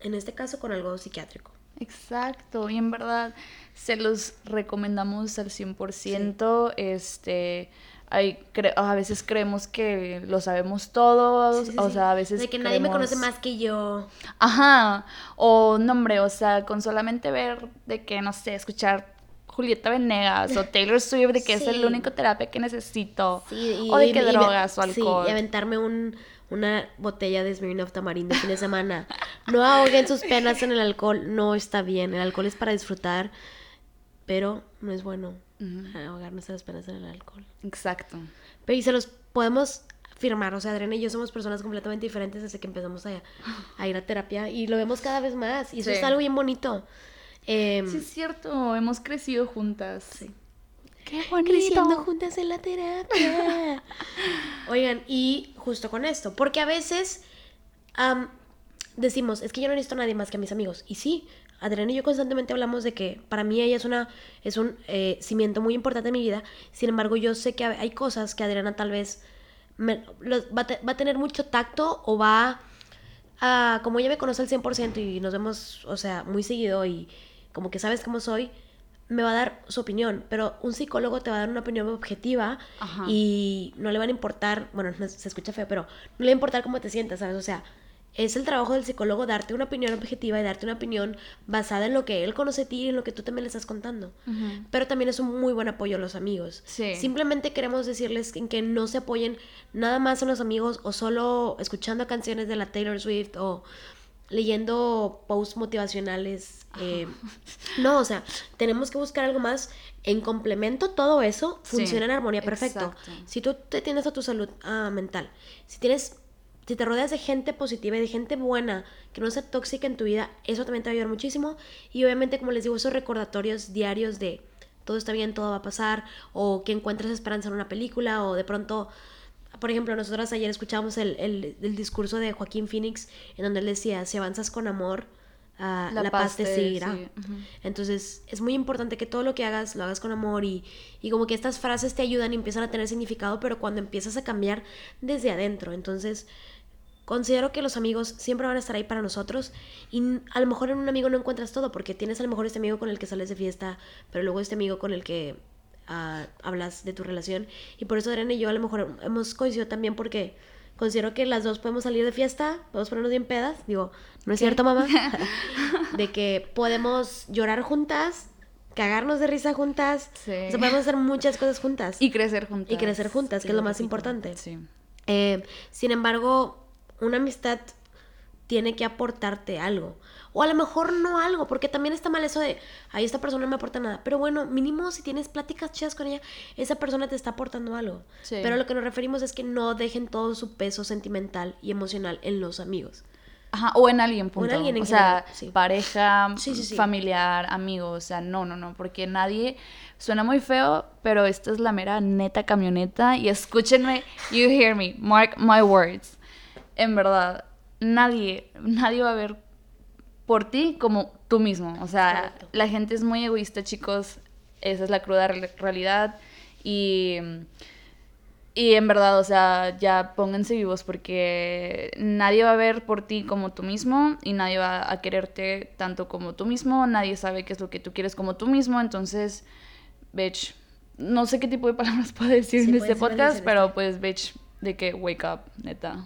en este caso con algo psiquiátrico. Exacto, y en verdad se los recomendamos al 100%. Este, hay, cre- a veces creemos que lo sabemos todos, Sí, sí, o sí. sea, a veces De que nadie me conoce más que yo. Ajá, o no, hombre, o sea, con solamente ver de que, no sé, escuchar Julieta Venegas o Taylor Swift, de que es Sí. el único terapia que necesito, Sí, o de que y drogas o sí, alcohol. y aventarme un, una botella de Smirnoff Tamarindo fin de semana. No ahoguen sus penas en el alcohol. No está bien. El alcohol es para disfrutar, pero no es bueno Ujú, ahogar nuestras penas en el alcohol. Exacto. Pero y se los podemos afirmar. O sea, Adriana y yo somos personas completamente diferentes desde que empezamos a, a ir a terapia y lo vemos cada vez más. Y eso Sí. es algo bien bonito. Em, Sí, es cierto, hemos crecido juntas. Sí. Qué bonito. creciendo juntas en la terapia. Oigan, y justo con esto, porque a veces decimos, es que yo no necesito a nadie más que a mis amigos. Y sí, Adriana y yo constantemente hablamos de que para mí ella es, una, es un eh, cimiento muy importante en mi vida. Sin embargo, yo sé que hay cosas que Adriana tal vez me- los- va, te- va a tener mucho tacto o va a, como ella me conoce al 100% y nos vemos, o sea, muy seguido y como que sabes cómo soy, me va a dar su opinión, pero un psicólogo te va a dar una opinión objetiva Ajá. y no le van a importar, bueno, no, se escucha feo, pero no le va a importar cómo te sientas, ¿sabes? O sea, es el trabajo del psicólogo darte una opinión objetiva y darte una opinión basada en lo que él conoce de ti y en lo que tú también le estás contando. Pero también es un muy buen apoyo a los amigos. Sí. Simplemente queremos decirles en que no se apoyen nada más en los amigos o solo escuchando canciones de la Taylor Swift o leyendo posts motivacionales. eh, no, o sea, tenemos que buscar algo más. En complemento, todo eso Sí, funciona en armonía perfecto. exacto. Si tú te tienes a tu salud ah, mental, si tienes, si te rodeas de gente positiva y de gente buena, que no sea tóxica en tu vida, eso también te va a ayudar muchísimo. Y obviamente, como les digo, esos recordatorios diarios de todo está bien, todo va a pasar, o que encuentres esperanza en una película, o de pronto, por ejemplo, nosotros ayer escuchábamos el, el- el discurso de Joaquín Phoenix, en donde él decía, si avanzas con amor, ah, la, paz te seguirá. sí. Entonces es muy importante que todo lo que hagas lo hagas con amor y, y como que estas frases te ayudan y empiezan a tener significado, pero cuando empiezas a cambiar desde adentro. Entonces considero que los amigos siempre van a estar ahí para nosotros y a lo mejor en un amigo no encuentras todo porque tienes a lo mejor este amigo con el que sales de fiesta, pero luego este amigo con el que hablas de tu relación y por eso Adriana y yo a lo mejor hemos coincidido también porque considero que las dos podemos salir de fiesta, podemos ponernos bien pedas, digo, no es ¿Qué? cierto mamá, de que podemos llorar juntas, cagarnos de risa juntas, Sí. o sea, podemos hacer muchas cosas juntas. Y crecer juntas. Y crecer juntas, que es lo más importante. Sí. Eh, sin embargo, una amistad tiene que aportarte algo. O a lo mejor no algo, porque también está mal eso de, ay, esta persona no me aporta nada. Pero bueno, mínimo si tienes pláticas chidas con ella, esa persona te está aportando algo. Sí. Pero lo que nos referimos es que no dejen todo su peso sentimental y emocional en los amigos. Ajá, o en alguien, punto. alguien en o sea, sí. pareja, sí, sí. familiar, amigo, o sea, no, no, no, porque nadie, suena muy feo, pero esta es la mera neta camioneta y escúchenme, you hear me, mark my words. En verdad, nadie, nadie va a ver por ti como tú mismo. O sea, Correcto. la gente es muy egoísta, chicos, esa es la cruda re- realidad y... Y en verdad, o sea, ya pónganse vivos porque nadie va a ver por ti como tú mismo y nadie va a quererte tanto como tú mismo, nadie sabe qué es lo que tú quieres como tú mismo, entonces, bitch, no sé qué tipo de palabras puedo decir Sí, en este podcast, pero pues, bitch, de que wake up, neta.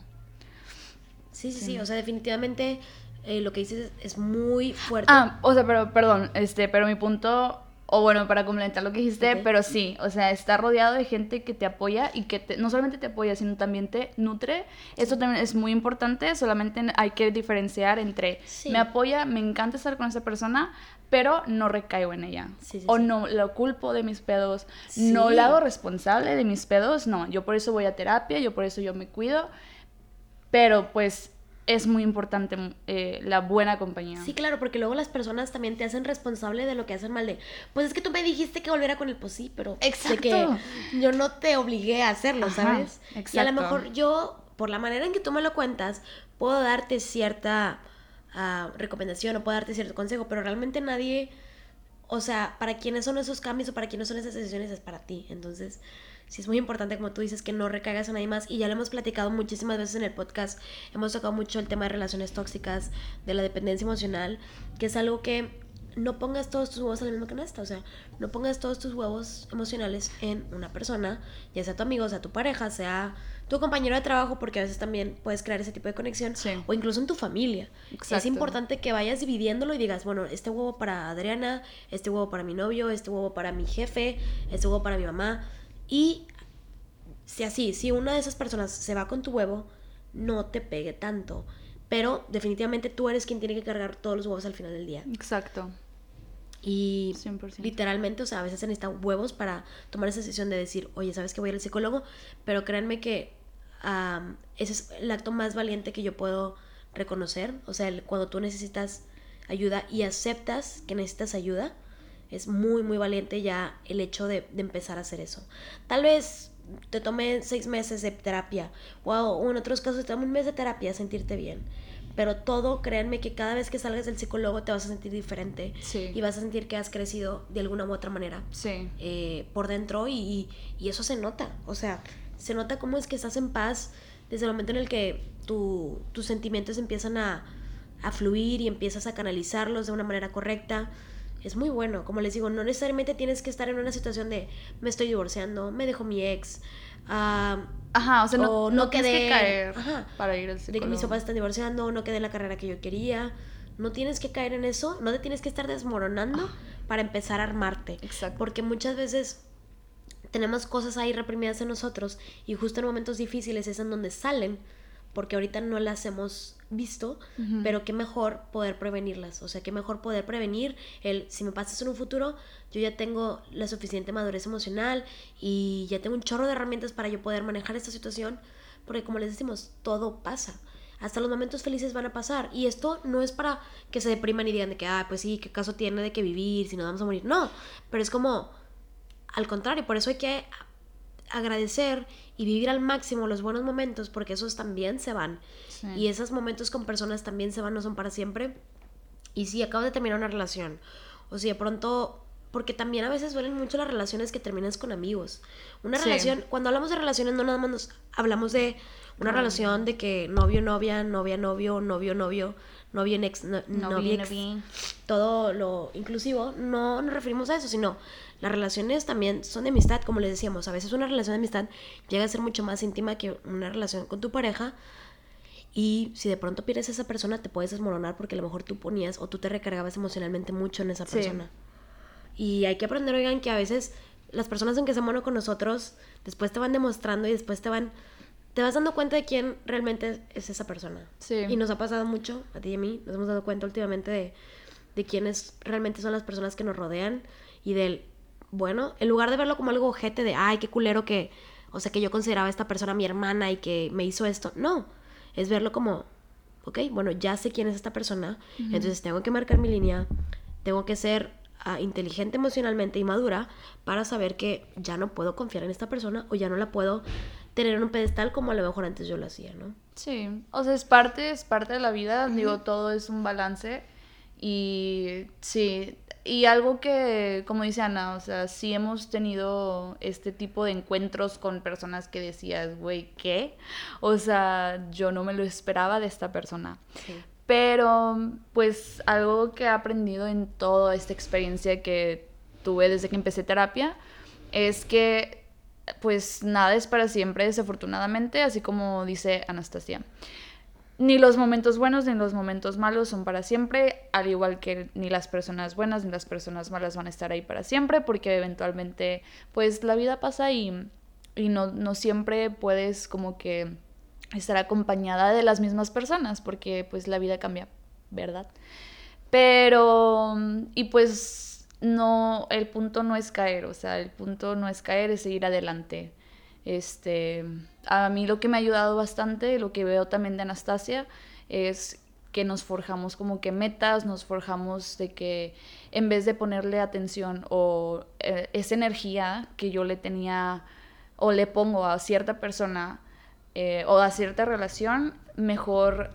Sí, sí, sí. O sea, definitivamente eh, lo que dices es, muy fuerte. Ah, o sea, pero perdón, este, pero mi punto o bueno, para complementar lo que dijiste, pero sí, o sea, estar rodeado de gente que te apoya y que no solamente te apoya, sino también te nutre. Eso también es muy importante, solamente hay que diferenciar entre me apoya, me encanta estar con esa persona, pero no recaigo en ella. o no lo culpo de mis pedos, no la hago responsable de mis pedos, no, yo por eso voy a terapia, yo por eso yo me cuido, pero pues es muy importante eh, la buena compañía. Sí, claro, porque luego las personas también te hacen responsable de lo que hacen mal de, pues es que tú me dijiste que volviera con el pues sí, pero Exacto. que yo no te obligué a hacerlo, ¿sabes? Exacto. Y a lo mejor yo, por la manera en que tú me lo cuentas, puedo darte cierta uh, recomendación o puedo darte cierto consejo, pero realmente nadie, o sea, para quiénes son esos cambios o para quiénes son esas decisiones es para ti. Entonces, sí es muy importante, como tú dices, que no recaigas en nadie más. Y ya lo hemos platicado muchísimas veces en el podcast. Hemos tocado mucho el tema de relaciones tóxicas, de la dependencia emocional, que es algo que no pongas todos tus huevos en la misma canasta. O sea, no pongas todos tus huevos emocionales en una persona, ya sea tu amigo, sea tu pareja, sea tu compañero de trabajo, porque a veces también puedes crear ese tipo de conexión, o incluso en tu familia. Es importante que vayas dividiéndolo y digas, bueno, este huevo para Adriana, este huevo para mi novio, este huevo para mi jefe, este huevo para mi mamá. Y si así, si una de esas personas se va con tu huevo, no te pegue tanto. Pero definitivamente tú eres quien tiene que cargar todos los huevos al final del día. Exacto. Y literalmente, o sea, a veces se necesitan huevos para tomar esa decisión de decir, oye, ¿sabes que voy al psicólogo? Pero créanme que ese es el acto más valiente que yo puedo reconocer. O sea, cuando tú necesitas ayuda y aceptas que necesitas ayuda, es muy, muy valiente ya el hecho de, empezar a hacer eso. Tal vez te tome seis meses de terapia, o en otros casos te tome un mes de terapia a sentirte bien. Pero todo, créanme que cada vez que salgas del psicólogo te vas a sentir diferente y vas a sentir que has crecido de alguna u otra manera eh, por dentro y, eso se nota. O sea, se nota cómo es que estás en paz desde el momento en el que tus sentimientos empiezan a, a fluir y empiezas a canalizarlos de una manera correcta es muy bueno. Como les digo, no necesariamente tienes que estar en una situación de me estoy divorciando, me dejó mi ex. ajá, o sea, no, no, quedé, que caer para ir al De que mis papás están divorciando, no quedé en la carrera que yo quería. No tienes que caer en eso, no te tienes que estar desmoronando ah. para empezar a armarte. Exacto. Porque muchas veces tenemos cosas ahí reprimidas en nosotros y justo en momentos difíciles es en donde salen porque ahorita no las hemos visto, pero qué mejor poder prevenirlas, o sea, qué mejor poder prevenir el, si me pasas en un futuro, yo ya tengo la suficiente madurez emocional y ya tengo un chorro de herramientas para yo poder manejar esta situación, porque como les decimos, todo pasa. Hasta los momentos felices van a pasar. Y esto no es para que se depriman y digan de que, ah, pues sí, qué caso tiene de que vivir si nos vamos a morir. No, pero es como, al contrario, por eso hay que agradecer y vivir al máximo los buenos momentos porque esos también se van. Y esos momentos con personas también se van, no son para siempre. Y si acabas de terminar una relación, o si de pronto, porque también a veces duelen mucho las relaciones que terminas con amigos. Una relación, cuando hablamos de relaciones, no nada más nos hablamos de una relación de que novio, novia, novia, novio, novio, novio, novio, ex, no, novio, todo lo inclusivo, no nos referimos a eso, sino las relaciones también son de amistad, como les decíamos, a veces una relación de amistad llega a ser mucho más íntima que una relación con tu pareja. Y si de pronto pierdes a esa persona, te puedes desmoronar porque a lo mejor tú ponías o tú te recargabas emocionalmente mucho en esa persona. Y hay que aprender, oigan, que a veces las personas en que se mono con nosotros, después te van demostrando y después te van te vas dando cuenta de quién realmente es esa persona. Sí. Y nos ha pasado mucho, a ti y a mí, nos hemos dado cuenta últimamente de, de quiénes realmente son las personas que nos rodean y del bueno, en lugar de verlo como algo ojete de, ay, qué culero que, o sea, que yo consideraba a esta persona mi hermana y que me hizo esto, no, es verlo como, ok, bueno, ya sé quién es esta persona, entonces tengo que marcar mi línea, tengo que ser ah, inteligente emocionalmente y madura para saber que ya no puedo confiar en esta persona o ya no la puedo tener en un pedestal como a lo mejor antes yo lo hacía, ¿no? Sí, o sea, es parte, es parte de la vida, digo, todo es un balance y sí, y algo que, como dice Ana, o sea, sí hemos tenido este tipo de encuentros con personas que decías, güey, ¿qué? O sea, yo no me lo esperaba de esta persona. Pero, pues, algo que he aprendido en toda esta experiencia que tuve desde que empecé terapia es que, pues, nada es para siempre, desafortunadamente, así como dice Anastasia. Ni los momentos buenos ni los momentos malos son para siempre, al igual que ni las personas buenas ni las personas malas van a estar ahí para siempre, porque eventualmente pues la vida pasa y, y no, no siempre puedes como que estar acompañada de las mismas personas, porque pues la vida cambia, ¿verdad? Pero, y pues no, el punto no es caer, o sea, el punto no es caer, es seguir adelante. Este, a mí lo que me ha ayudado bastante, lo que veo también de Anastasia, es que nos forjamos como que metas, nos forjamos de que en vez de ponerle atención o eh, esa energía que yo le tenía o le pongo a cierta persona eh, o a cierta relación, mejor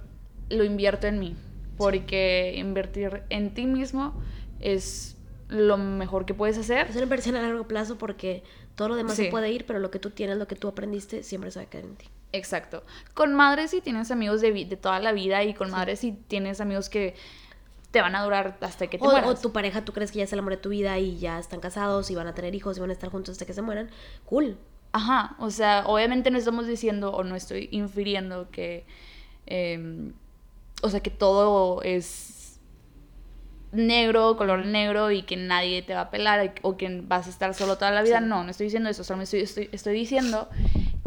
lo invierto en mí, porque invertir en ti mismo es lo mejor que puedes hacer. Es una inversión a largo plazo porque todo lo demás se puede ir, pero lo que tú tienes, lo que tú aprendiste, siempre se va a quedar en ti. Exacto. Con madres si tienes amigos de, de toda la vida y con madres si tienes amigos que te van a durar hasta que te o, mueras. O tu pareja, tú crees que ya es el amor de tu vida y ya están casados y van a tener hijos y van a estar juntos hasta que se mueran. Cool. Ajá, o sea, obviamente no estamos diciendo o no estoy infiriendo que, em, o sea, que todo es negro, color negro y que nadie te va a pelar o que vas a estar solo toda la vida. No, no estoy diciendo eso, solo estoy, estoy, estoy diciendo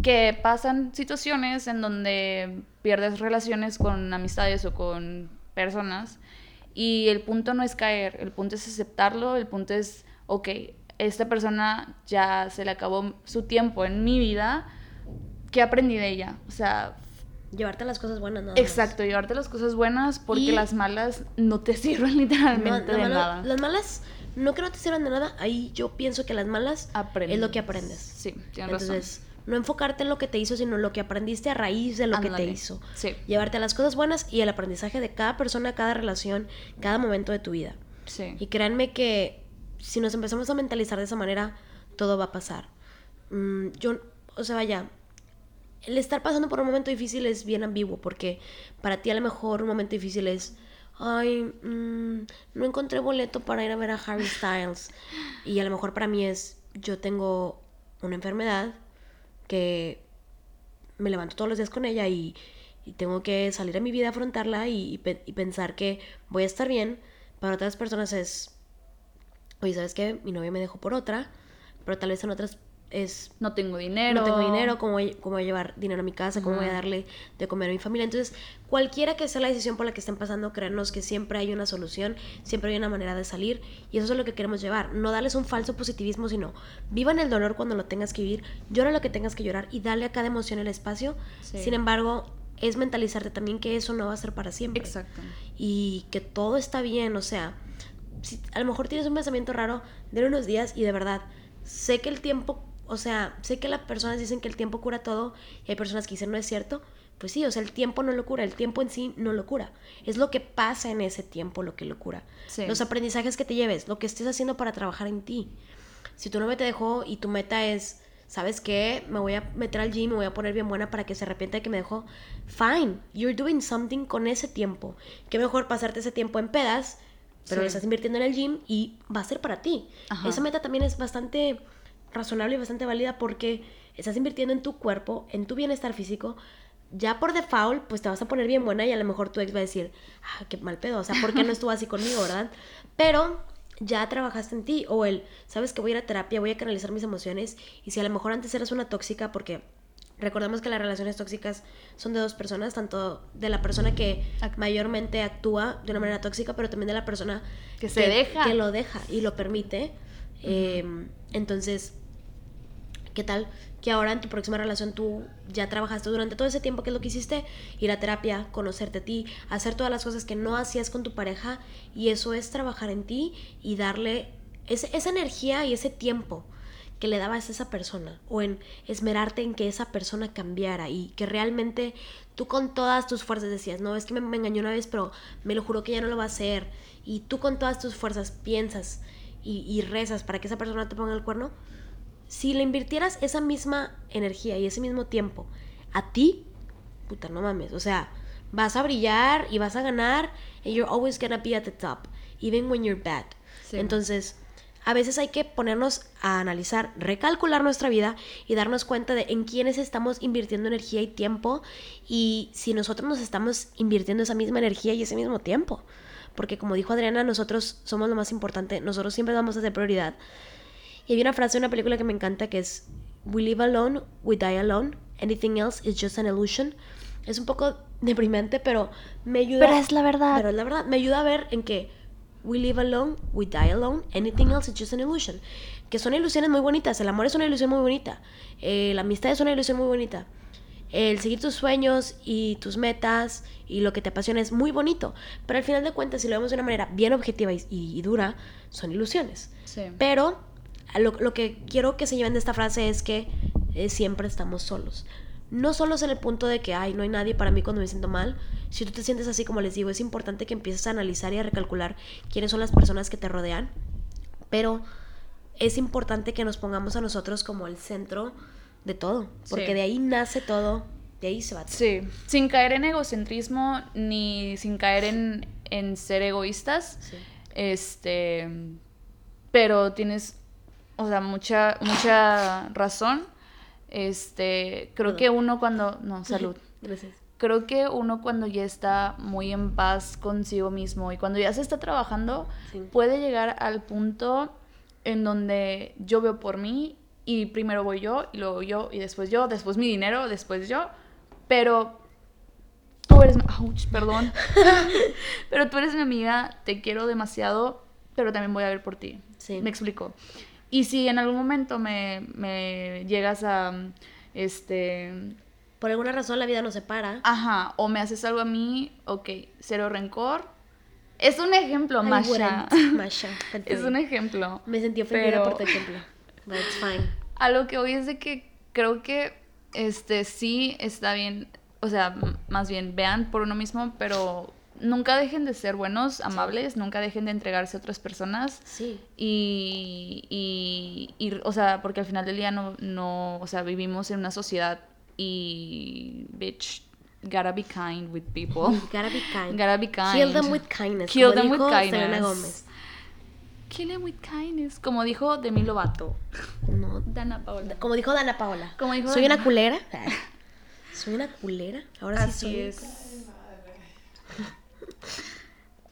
que pasan situaciones en donde pierdes relaciones con amistades o con personas y el punto no es caer, el punto es aceptarlo, el punto es, ok, esta persona ya se le acabó su tiempo en mi vida, ¿qué aprendí de ella? O sea, Llevarte las cosas buenas, nada Exacto, llevarte las cosas buenas porque las malas no te sirven literalmente de nada. Las malas no que no te sirvan de nada, ahí yo pienso que las malas es lo que aprendes. Sí, tienes Entonces, no enfocarte en lo que te hizo, sino en lo que aprendiste a raíz de lo que te hizo. Sí. Llevarte las cosas buenas y el aprendizaje de cada persona, cada relación, cada momento de tu vida. Sí. Y créanme que si nos empezamos a mentalizar de esa manera, todo va a pasar. Mm, yo, o sea, vaya, el estar pasando por un momento difícil es bien ambiguo, porque para ti a lo mejor un momento difícil es, ay, mm, no encontré boleto para ir a ver a Harry Styles. Y a lo mejor para mí es, yo tengo una enfermedad que me levanto todos los días con ella y, tengo que salir a mi vida afrontarla y, y, pensar que voy a estar bien. Para otras personas es, oye, ¿sabes qué? Mi novia me dejó por otra, pero tal vez en otras es... No tengo dinero. No tengo dinero, ¿cómo voy, cómo voy a llevar dinero a mi casa? ¿Cómo voy a darle de comer a mi familia? Entonces, cualquiera que sea la decisión por la que estén pasando, créanos que siempre hay una solución, siempre hay una manera de salir y eso es lo que queremos llevar. No darles un falso positivismo, sino vivan el dolor cuando lo tengas que vivir, llora lo que tengas que llorar y dale a cada emoción el espacio. Sin embargo, es mentalizarte también que eso no va a ser para siempre. Exacto. Y que todo está bien, o sea, si a lo mejor tienes un pensamiento raro, de unos días y de verdad, sé que el tiempo o sea, sé que las personas dicen que el tiempo cura todo y hay personas que dicen no es cierto. Pues sí, o sea, el tiempo no lo cura, el tiempo en sí no lo cura. Es lo que pasa en ese tiempo lo que lo cura. Los aprendizajes que te lleves, lo que estés haciendo para trabajar en ti. Si tu novia te dejó y tu meta es, ¿sabes qué? Me voy a meter al gym, me voy a poner bien buena para que se arrepienta de que me dejó. Fine, you're doing something con ese tiempo. Qué mejor pasarte ese tiempo en pedas, pero lo estás invirtiendo en el gym y va a ser para ti. Esa meta también es bastante razonable y bastante válida porque estás invirtiendo en tu cuerpo, en tu bienestar físico. Ya por default, pues te vas a poner bien buena y a lo mejor tu ex va a decir, ah, qué mal pedo, o sea, ¿por qué no estuvo así conmigo, verdad? Pero ya trabajaste en ti o el, sabes que voy a ir a terapia, voy a canalizar mis emociones y si a lo mejor antes eras una tóxica porque recordemos que las relaciones tóxicas son de dos personas, tanto de la persona que mayormente actúa de una manera tóxica, pero también de la persona que se deja. Que lo deja y lo permite. Em, entonces, ¿Qué tal que ahora en tu próxima relación tú ya trabajaste durante todo ese tiempo que es lo que hiciste? Ir a terapia, conocerte a ti, hacer todas las cosas que no hacías con tu pareja y eso es trabajar en ti y darle esa energía y ese tiempo que le dabas a esa persona o en esmerarte en que esa persona cambiara y que realmente tú con todas tus fuerzas decías, no, es que me, engañó una vez, pero me lo juro que ya no lo va a hacer y tú con todas tus fuerzas piensas y, y rezas para que esa persona te ponga el cuerno, si le invirtieras esa misma energía y ese mismo tiempo a ti, puta, no mames, o sea, vas a brillar y vas a ganar and you're always gonna be at the top, even when you're bad. Entonces, a veces hay que ponernos a analizar, recalcular nuestra vida y darnos cuenta de en quiénes estamos invirtiendo energía y tiempo y si nosotros nos estamos invirtiendo esa misma energía y ese mismo tiempo. Porque como dijo Adriana, nosotros somos lo más importante, nosotros siempre vamos a ser prioridad. Y hay una frase de una película que me encanta que es We live alone, we die alone, anything else is just an illusion. Es un poco deprimente, pero me ayuda. Pero es la verdad. Pero es la verdad. Me ayuda a ver en que we live alone, we die alone, anything else is just an illusion. Que son ilusiones muy bonitas. El amor es una ilusión muy bonita. Eh, la amistad es una ilusión muy bonita. El seguir tus sueños y tus metas y lo que te apasiona es muy bonito. Pero al final de cuentas, si lo vemos de una manera bien objetiva y, dura, son ilusiones. Sí. Pero lo, lo, que quiero que se lleven de esta frase es que eh, siempre estamos solos no solo es en el punto de que, ay, no hay nadie para mí cuando me siento mal. Si tú te sientes así, como les digo, es importante que empieces a analizar y a recalcular quiénes son las personas que te rodean. Pero es importante que nos pongamos a nosotros como el centro de todo. Porque de ahí nace todo, de ahí se va. Sí, sin caer en egocentrismo ni sin caer en, en ser egoístas. Este. Pero tienes, o sea, mucha, mucha razón este, creo que uno cuando, no, salud. Gracias. Creo que uno cuando ya está muy en paz consigo mismo y cuando ya se está trabajando, puede llegar al punto en donde yo veo por mí y primero voy yo y luego yo y después yo, después mi dinero, después yo, pero tú eres, ouch, perdón, pero tú eres mi amiga, te quiero demasiado, pero también voy a ver por ti. Sí. Me explico. Y si en algún momento me, me llegas a, este... Por alguna razón la vida nos separa. Ajá, o me haces algo a mí, ok, cero rencor. Es un ejemplo, Masha. Masha. es un ejemplo. Me sentí ofendida por tu ejemplo. But it's fine. A lo que hoy es de que creo que este sí está bien, o sea, más bien vean por uno mismo, pero nunca dejen de ser buenos, amables, nunca dejen de entregarse a otras personas. Sí. Y, y, o sea, porque al final del día no, no, o sea, vivimos en una sociedad y, bitch, gotta be kind with people. gotta be kind. Gotta be kind. Kill them with kindness. Kill them with kindness. Selena Gómez. Kill them with kindness. Como dijo Demi Lovato. No. Dana Paola. Como dijo Dana Paola. Como dijo Soy una culera. Soy una culera. Ahora sí soy. Es.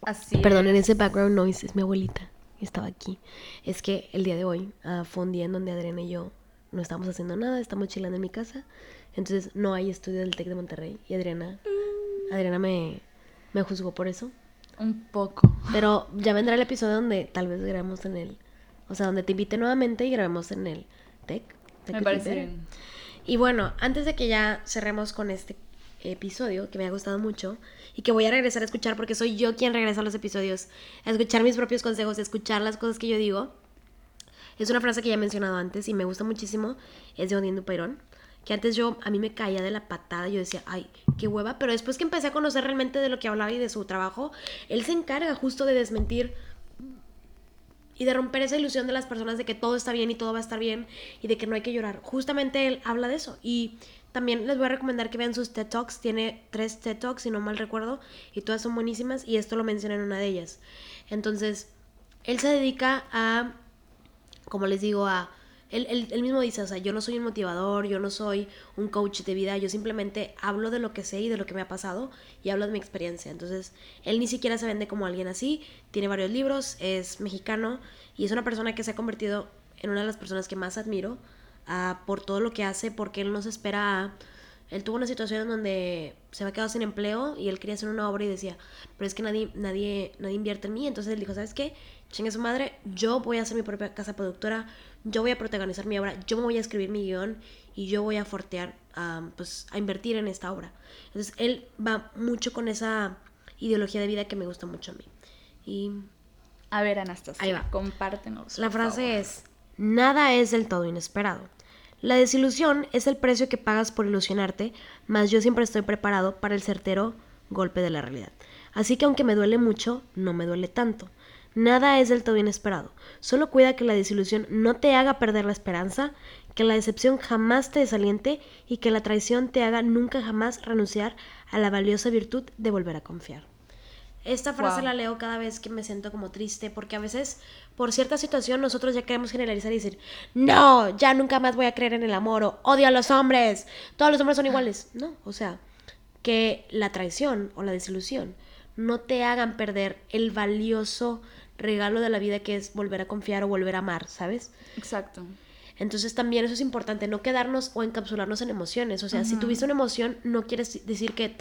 Así. Perdón, en ese background noise es mi abuelita. Estaba aquí. Es que el día de hoy uh, fue un día en donde Adriana y yo no estamos haciendo nada, estamos chilando en mi casa. Entonces no hay estudio del TEC de Monterrey. Y Adriana, Adriana me, me juzgó por eso. Un poco. Pero ya vendrá el episodio donde tal vez grabemos en el... O sea, donde te invite nuevamente y grabemos en el TEC. me parece bien. Y bueno, antes de que ya cerremos con este episodio que me ha gustado mucho y que voy a regresar a escuchar porque soy yo quien regresa a los episodios, a escuchar mis propios consejos, a escuchar las cosas que yo digo. Es una frase que ya he mencionado antes y me gusta muchísimo, es de Odiendo Pairón, que antes yo a mí me caía de la patada, yo decía, ay, qué hueva, pero después que empecé a conocer realmente de lo que hablaba y de su trabajo, él se encarga justo de desmentir y de romper esa ilusión de las personas de que todo está bien y todo va a estar bien y de que no hay que llorar. Justamente él habla de eso y también les voy a recomendar que vean sus TED Talks. Tiene tres TED Talks, si no mal recuerdo, y todas son buenísimas, y esto lo menciona en una de ellas. Entonces, él se dedica a, como les digo, a... Él, él, mismo dice, o sea, yo no soy un motivador, yo no soy un coach de vida, yo simplemente hablo de lo que sé y de lo que me ha pasado y hablo de mi experiencia. Entonces, él ni siquiera se vende como alguien así, tiene varios libros, es mexicano y es una persona que se ha convertido en una de las personas que más admiro por todo lo que hace, porque él no se espera... Él tuvo una situación en donde se había quedado sin empleo y él quería hacer una obra y decía, pero es que nadie, nadie, nadie invierte en mí. Entonces él dijo, ¿sabes qué? Chingue su madre, yo voy a hacer mi propia casa productora, yo voy a protagonizar mi obra, yo me voy a escribir mi guion y yo voy a fortear, pues, a invertir en esta obra. Entonces él va mucho con esa ideología de vida que me gusta mucho a mí. Y... A ver, Anastasia, ahí va. compártenos. La frase es, Nada es del todo inesperado. La desilusión es el precio que pagas por ilusionarte, mas yo siempre estoy preparado para el certero golpe de la realidad. Así que aunque me duele mucho, no me duele tanto. Nada es del todo inesperado. Solo cuida que la desilusión no te haga perder la esperanza, que la decepción jamás te desaliente y que la traición te haga nunca jamás renunciar a la valiosa virtud de volver a confiar. Esta frase Wow. la leo cada vez que me siento como triste, porque a veces por cierta situación nosotros ya queremos generalizar y decir, no, ya nunca más voy a creer en el amor, o odio a los hombres, todos los hombres son iguales. No, o sea, que la traición o la desilusión no te hagan perder el valioso regalo de la vida que es volver a confiar o volver a amar, ¿sabes? Exacto. Entonces también eso es importante, no quedarnos o encapsularnos en emociones. O sea, si tuviste una emoción, no quieres decir que,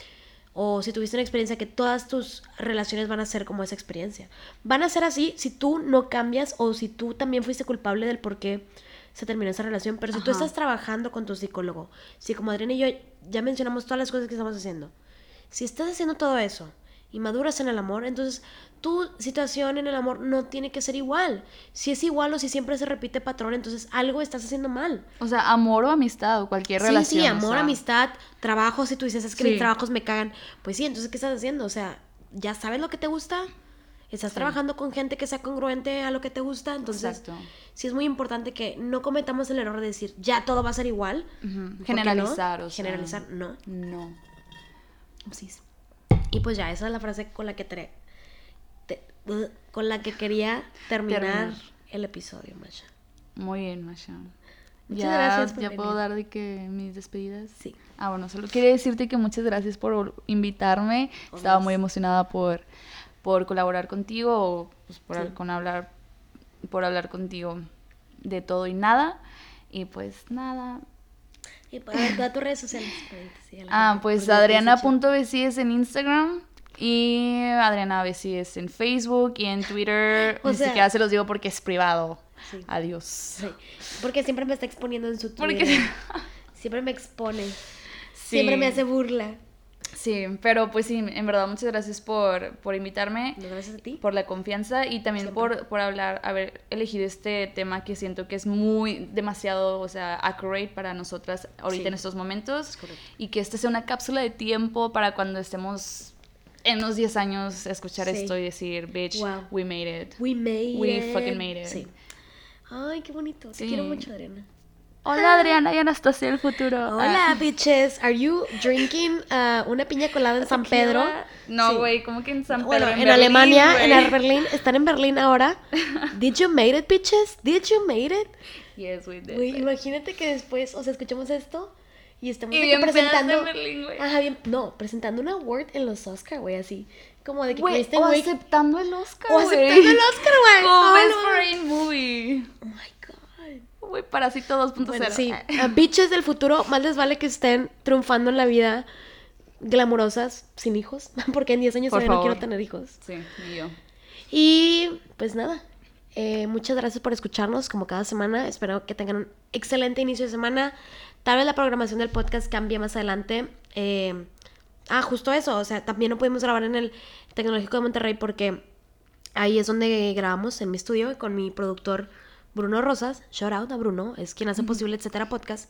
o si tuviste una experiencia, que todas tus relaciones van a ser como esa experiencia. Van a ser así si tú no cambias o si tú también fuiste culpable del por qué se terminó esa relación. Pero si tú estás trabajando con tu psicólogo, si como Adriana y yo ya mencionamos todas las cosas que estamos haciendo, si estás haciendo todo eso y maduras en el amor, entonces tu situación en el amor no tiene que ser igual. Si es igual o si siempre se repite patrón, entonces algo estás haciendo mal. O sea, amor o amistad o cualquier Sí, relación. sí, o amor, sea, amistad, trabajo, si tú dices, es que Sí. mis trabajos me cagan, pues sí, entonces, ¿qué estás haciendo? O sea, ¿ya sabes lo que te gusta? ¿Estás Sí. trabajando con gente que sea congruente a lo que te gusta? Entonces, Exacto. sí es muy importante que no cometamos el error de decir, ya todo va a ser igual. Ujú. ¿Por qué Generalizar, no? o sea. Generalizar, no. No. Sí. Y pues ya, esa es la frase con la que te- uh, con la que quería terminar, Terminar. el episodio, Masha. Muy bien, Masha. Muchas ya, gracias por ya puedo dar de que mis despedidas. Sí. Ah, bueno, solo quería decirte que muchas gracias por invitarme. Estaba muy emocionada por, por colaborar contigo o pues, por, Sí. con hablar, por hablar contigo de todo y nada. Y pues nada. Y para ver todas tus redes sociales. Ah, pues adriana.becies en Instagram y Adriana Becies en Facebook y en Twitter. O Ni sea- siquiera se los digo porque es privado. Sí. Adiós. Sí, porque siempre me está exponiendo en su Porque- Twitter. Siempre me expone. Siempre me hace burla. Sí, pero pues sí, en verdad muchas gracias por, por invitarme, gracias a ti. por la confianza y también Siempre. por, por hablar, haber elegido este tema que siento que es muy demasiado, o sea, accurate para nosotras ahorita Sí. en estos momentos Es correcto. y que esta sea una cápsula de tiempo para cuando estemos en unos 10 años escuchar Sí. esto y decir, bitch, Wow. we made it. We made We it. fucking made it. Sí. Ay, qué bonito. Te quiero mucho, Adriana. Hola Adriana y Anastasia del futuro. Hola, Ah. bitches. Are you drinking uh, una piña colada en San Pedro? No, Sí. güey, como que en San Bueno, Pedro. en, Berlín, Alemania, en Berlín, están en Berlín ahora. Did you made it, bitches? Did you made it? Yes, we did. Güey, imagínate que después, o sea, escuchamos esto y estamos Y bien presentando. en Berlín, güey. Ajá, bien. No, presentando una award en los Oscar, güey, así. Como de que Kristen o Wiig- aceptando el Oscar, O güey. aceptando el Oscar, güey. Como Ay, Best no. Foreign Movie. Oh my god. Güey, Parásito 2.0. Bueno, sí. A bitches del futuro, más les vale que estén triunfando en la vida glamurosas, sin hijos. Porque en 10 años todavía no quiero tener hijos. Sí, ni yo. Y pues nada. eh, muchas gracias por escucharnos como cada semana. Espero que tengan un excelente inicio de semana. Tal vez la programación del podcast cambie más adelante. Eh, ah, justo eso. O sea, también no pudimos grabar en el Tecnológico de Monterrey porque ahí es donde grabamos en mi estudio con mi productor Bruno Rosas. Shout out a Bruno, es quien hace posible etcétera podcast.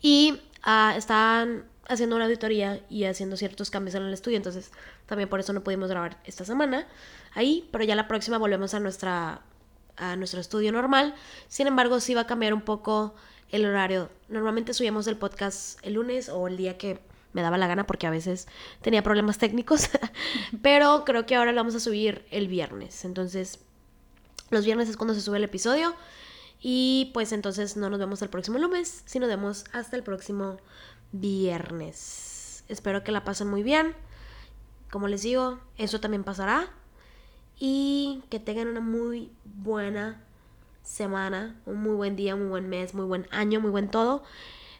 Y ah, están haciendo una auditoría y haciendo ciertos cambios en el estudio. Entonces, también por eso no pudimos grabar esta semana ahí. Pero ya la próxima volvemos a nuestra a nuestro estudio normal. Sin embargo, sí va a cambiar un poco el horario. Normalmente subíamos el podcast el lunes o el día que me daba la gana porque a veces tenía problemas técnicos. Pero creo que ahora lo vamos a subir el viernes. Entonces, los viernes es cuando se sube el episodio. Y pues entonces no nos vemos el próximo lunes, sino vemos hasta el próximo viernes. Espero que la pasen muy bien. Como les digo, eso también pasará. Y que tengan una muy buena semana, un muy buen día, muy buen mes, muy buen año, muy buen todo.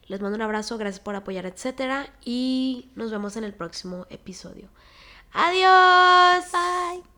Les mando un abrazo, gracias por apoyar, etcétera. Y nos vemos en el próximo episodio. Adiós. Bye.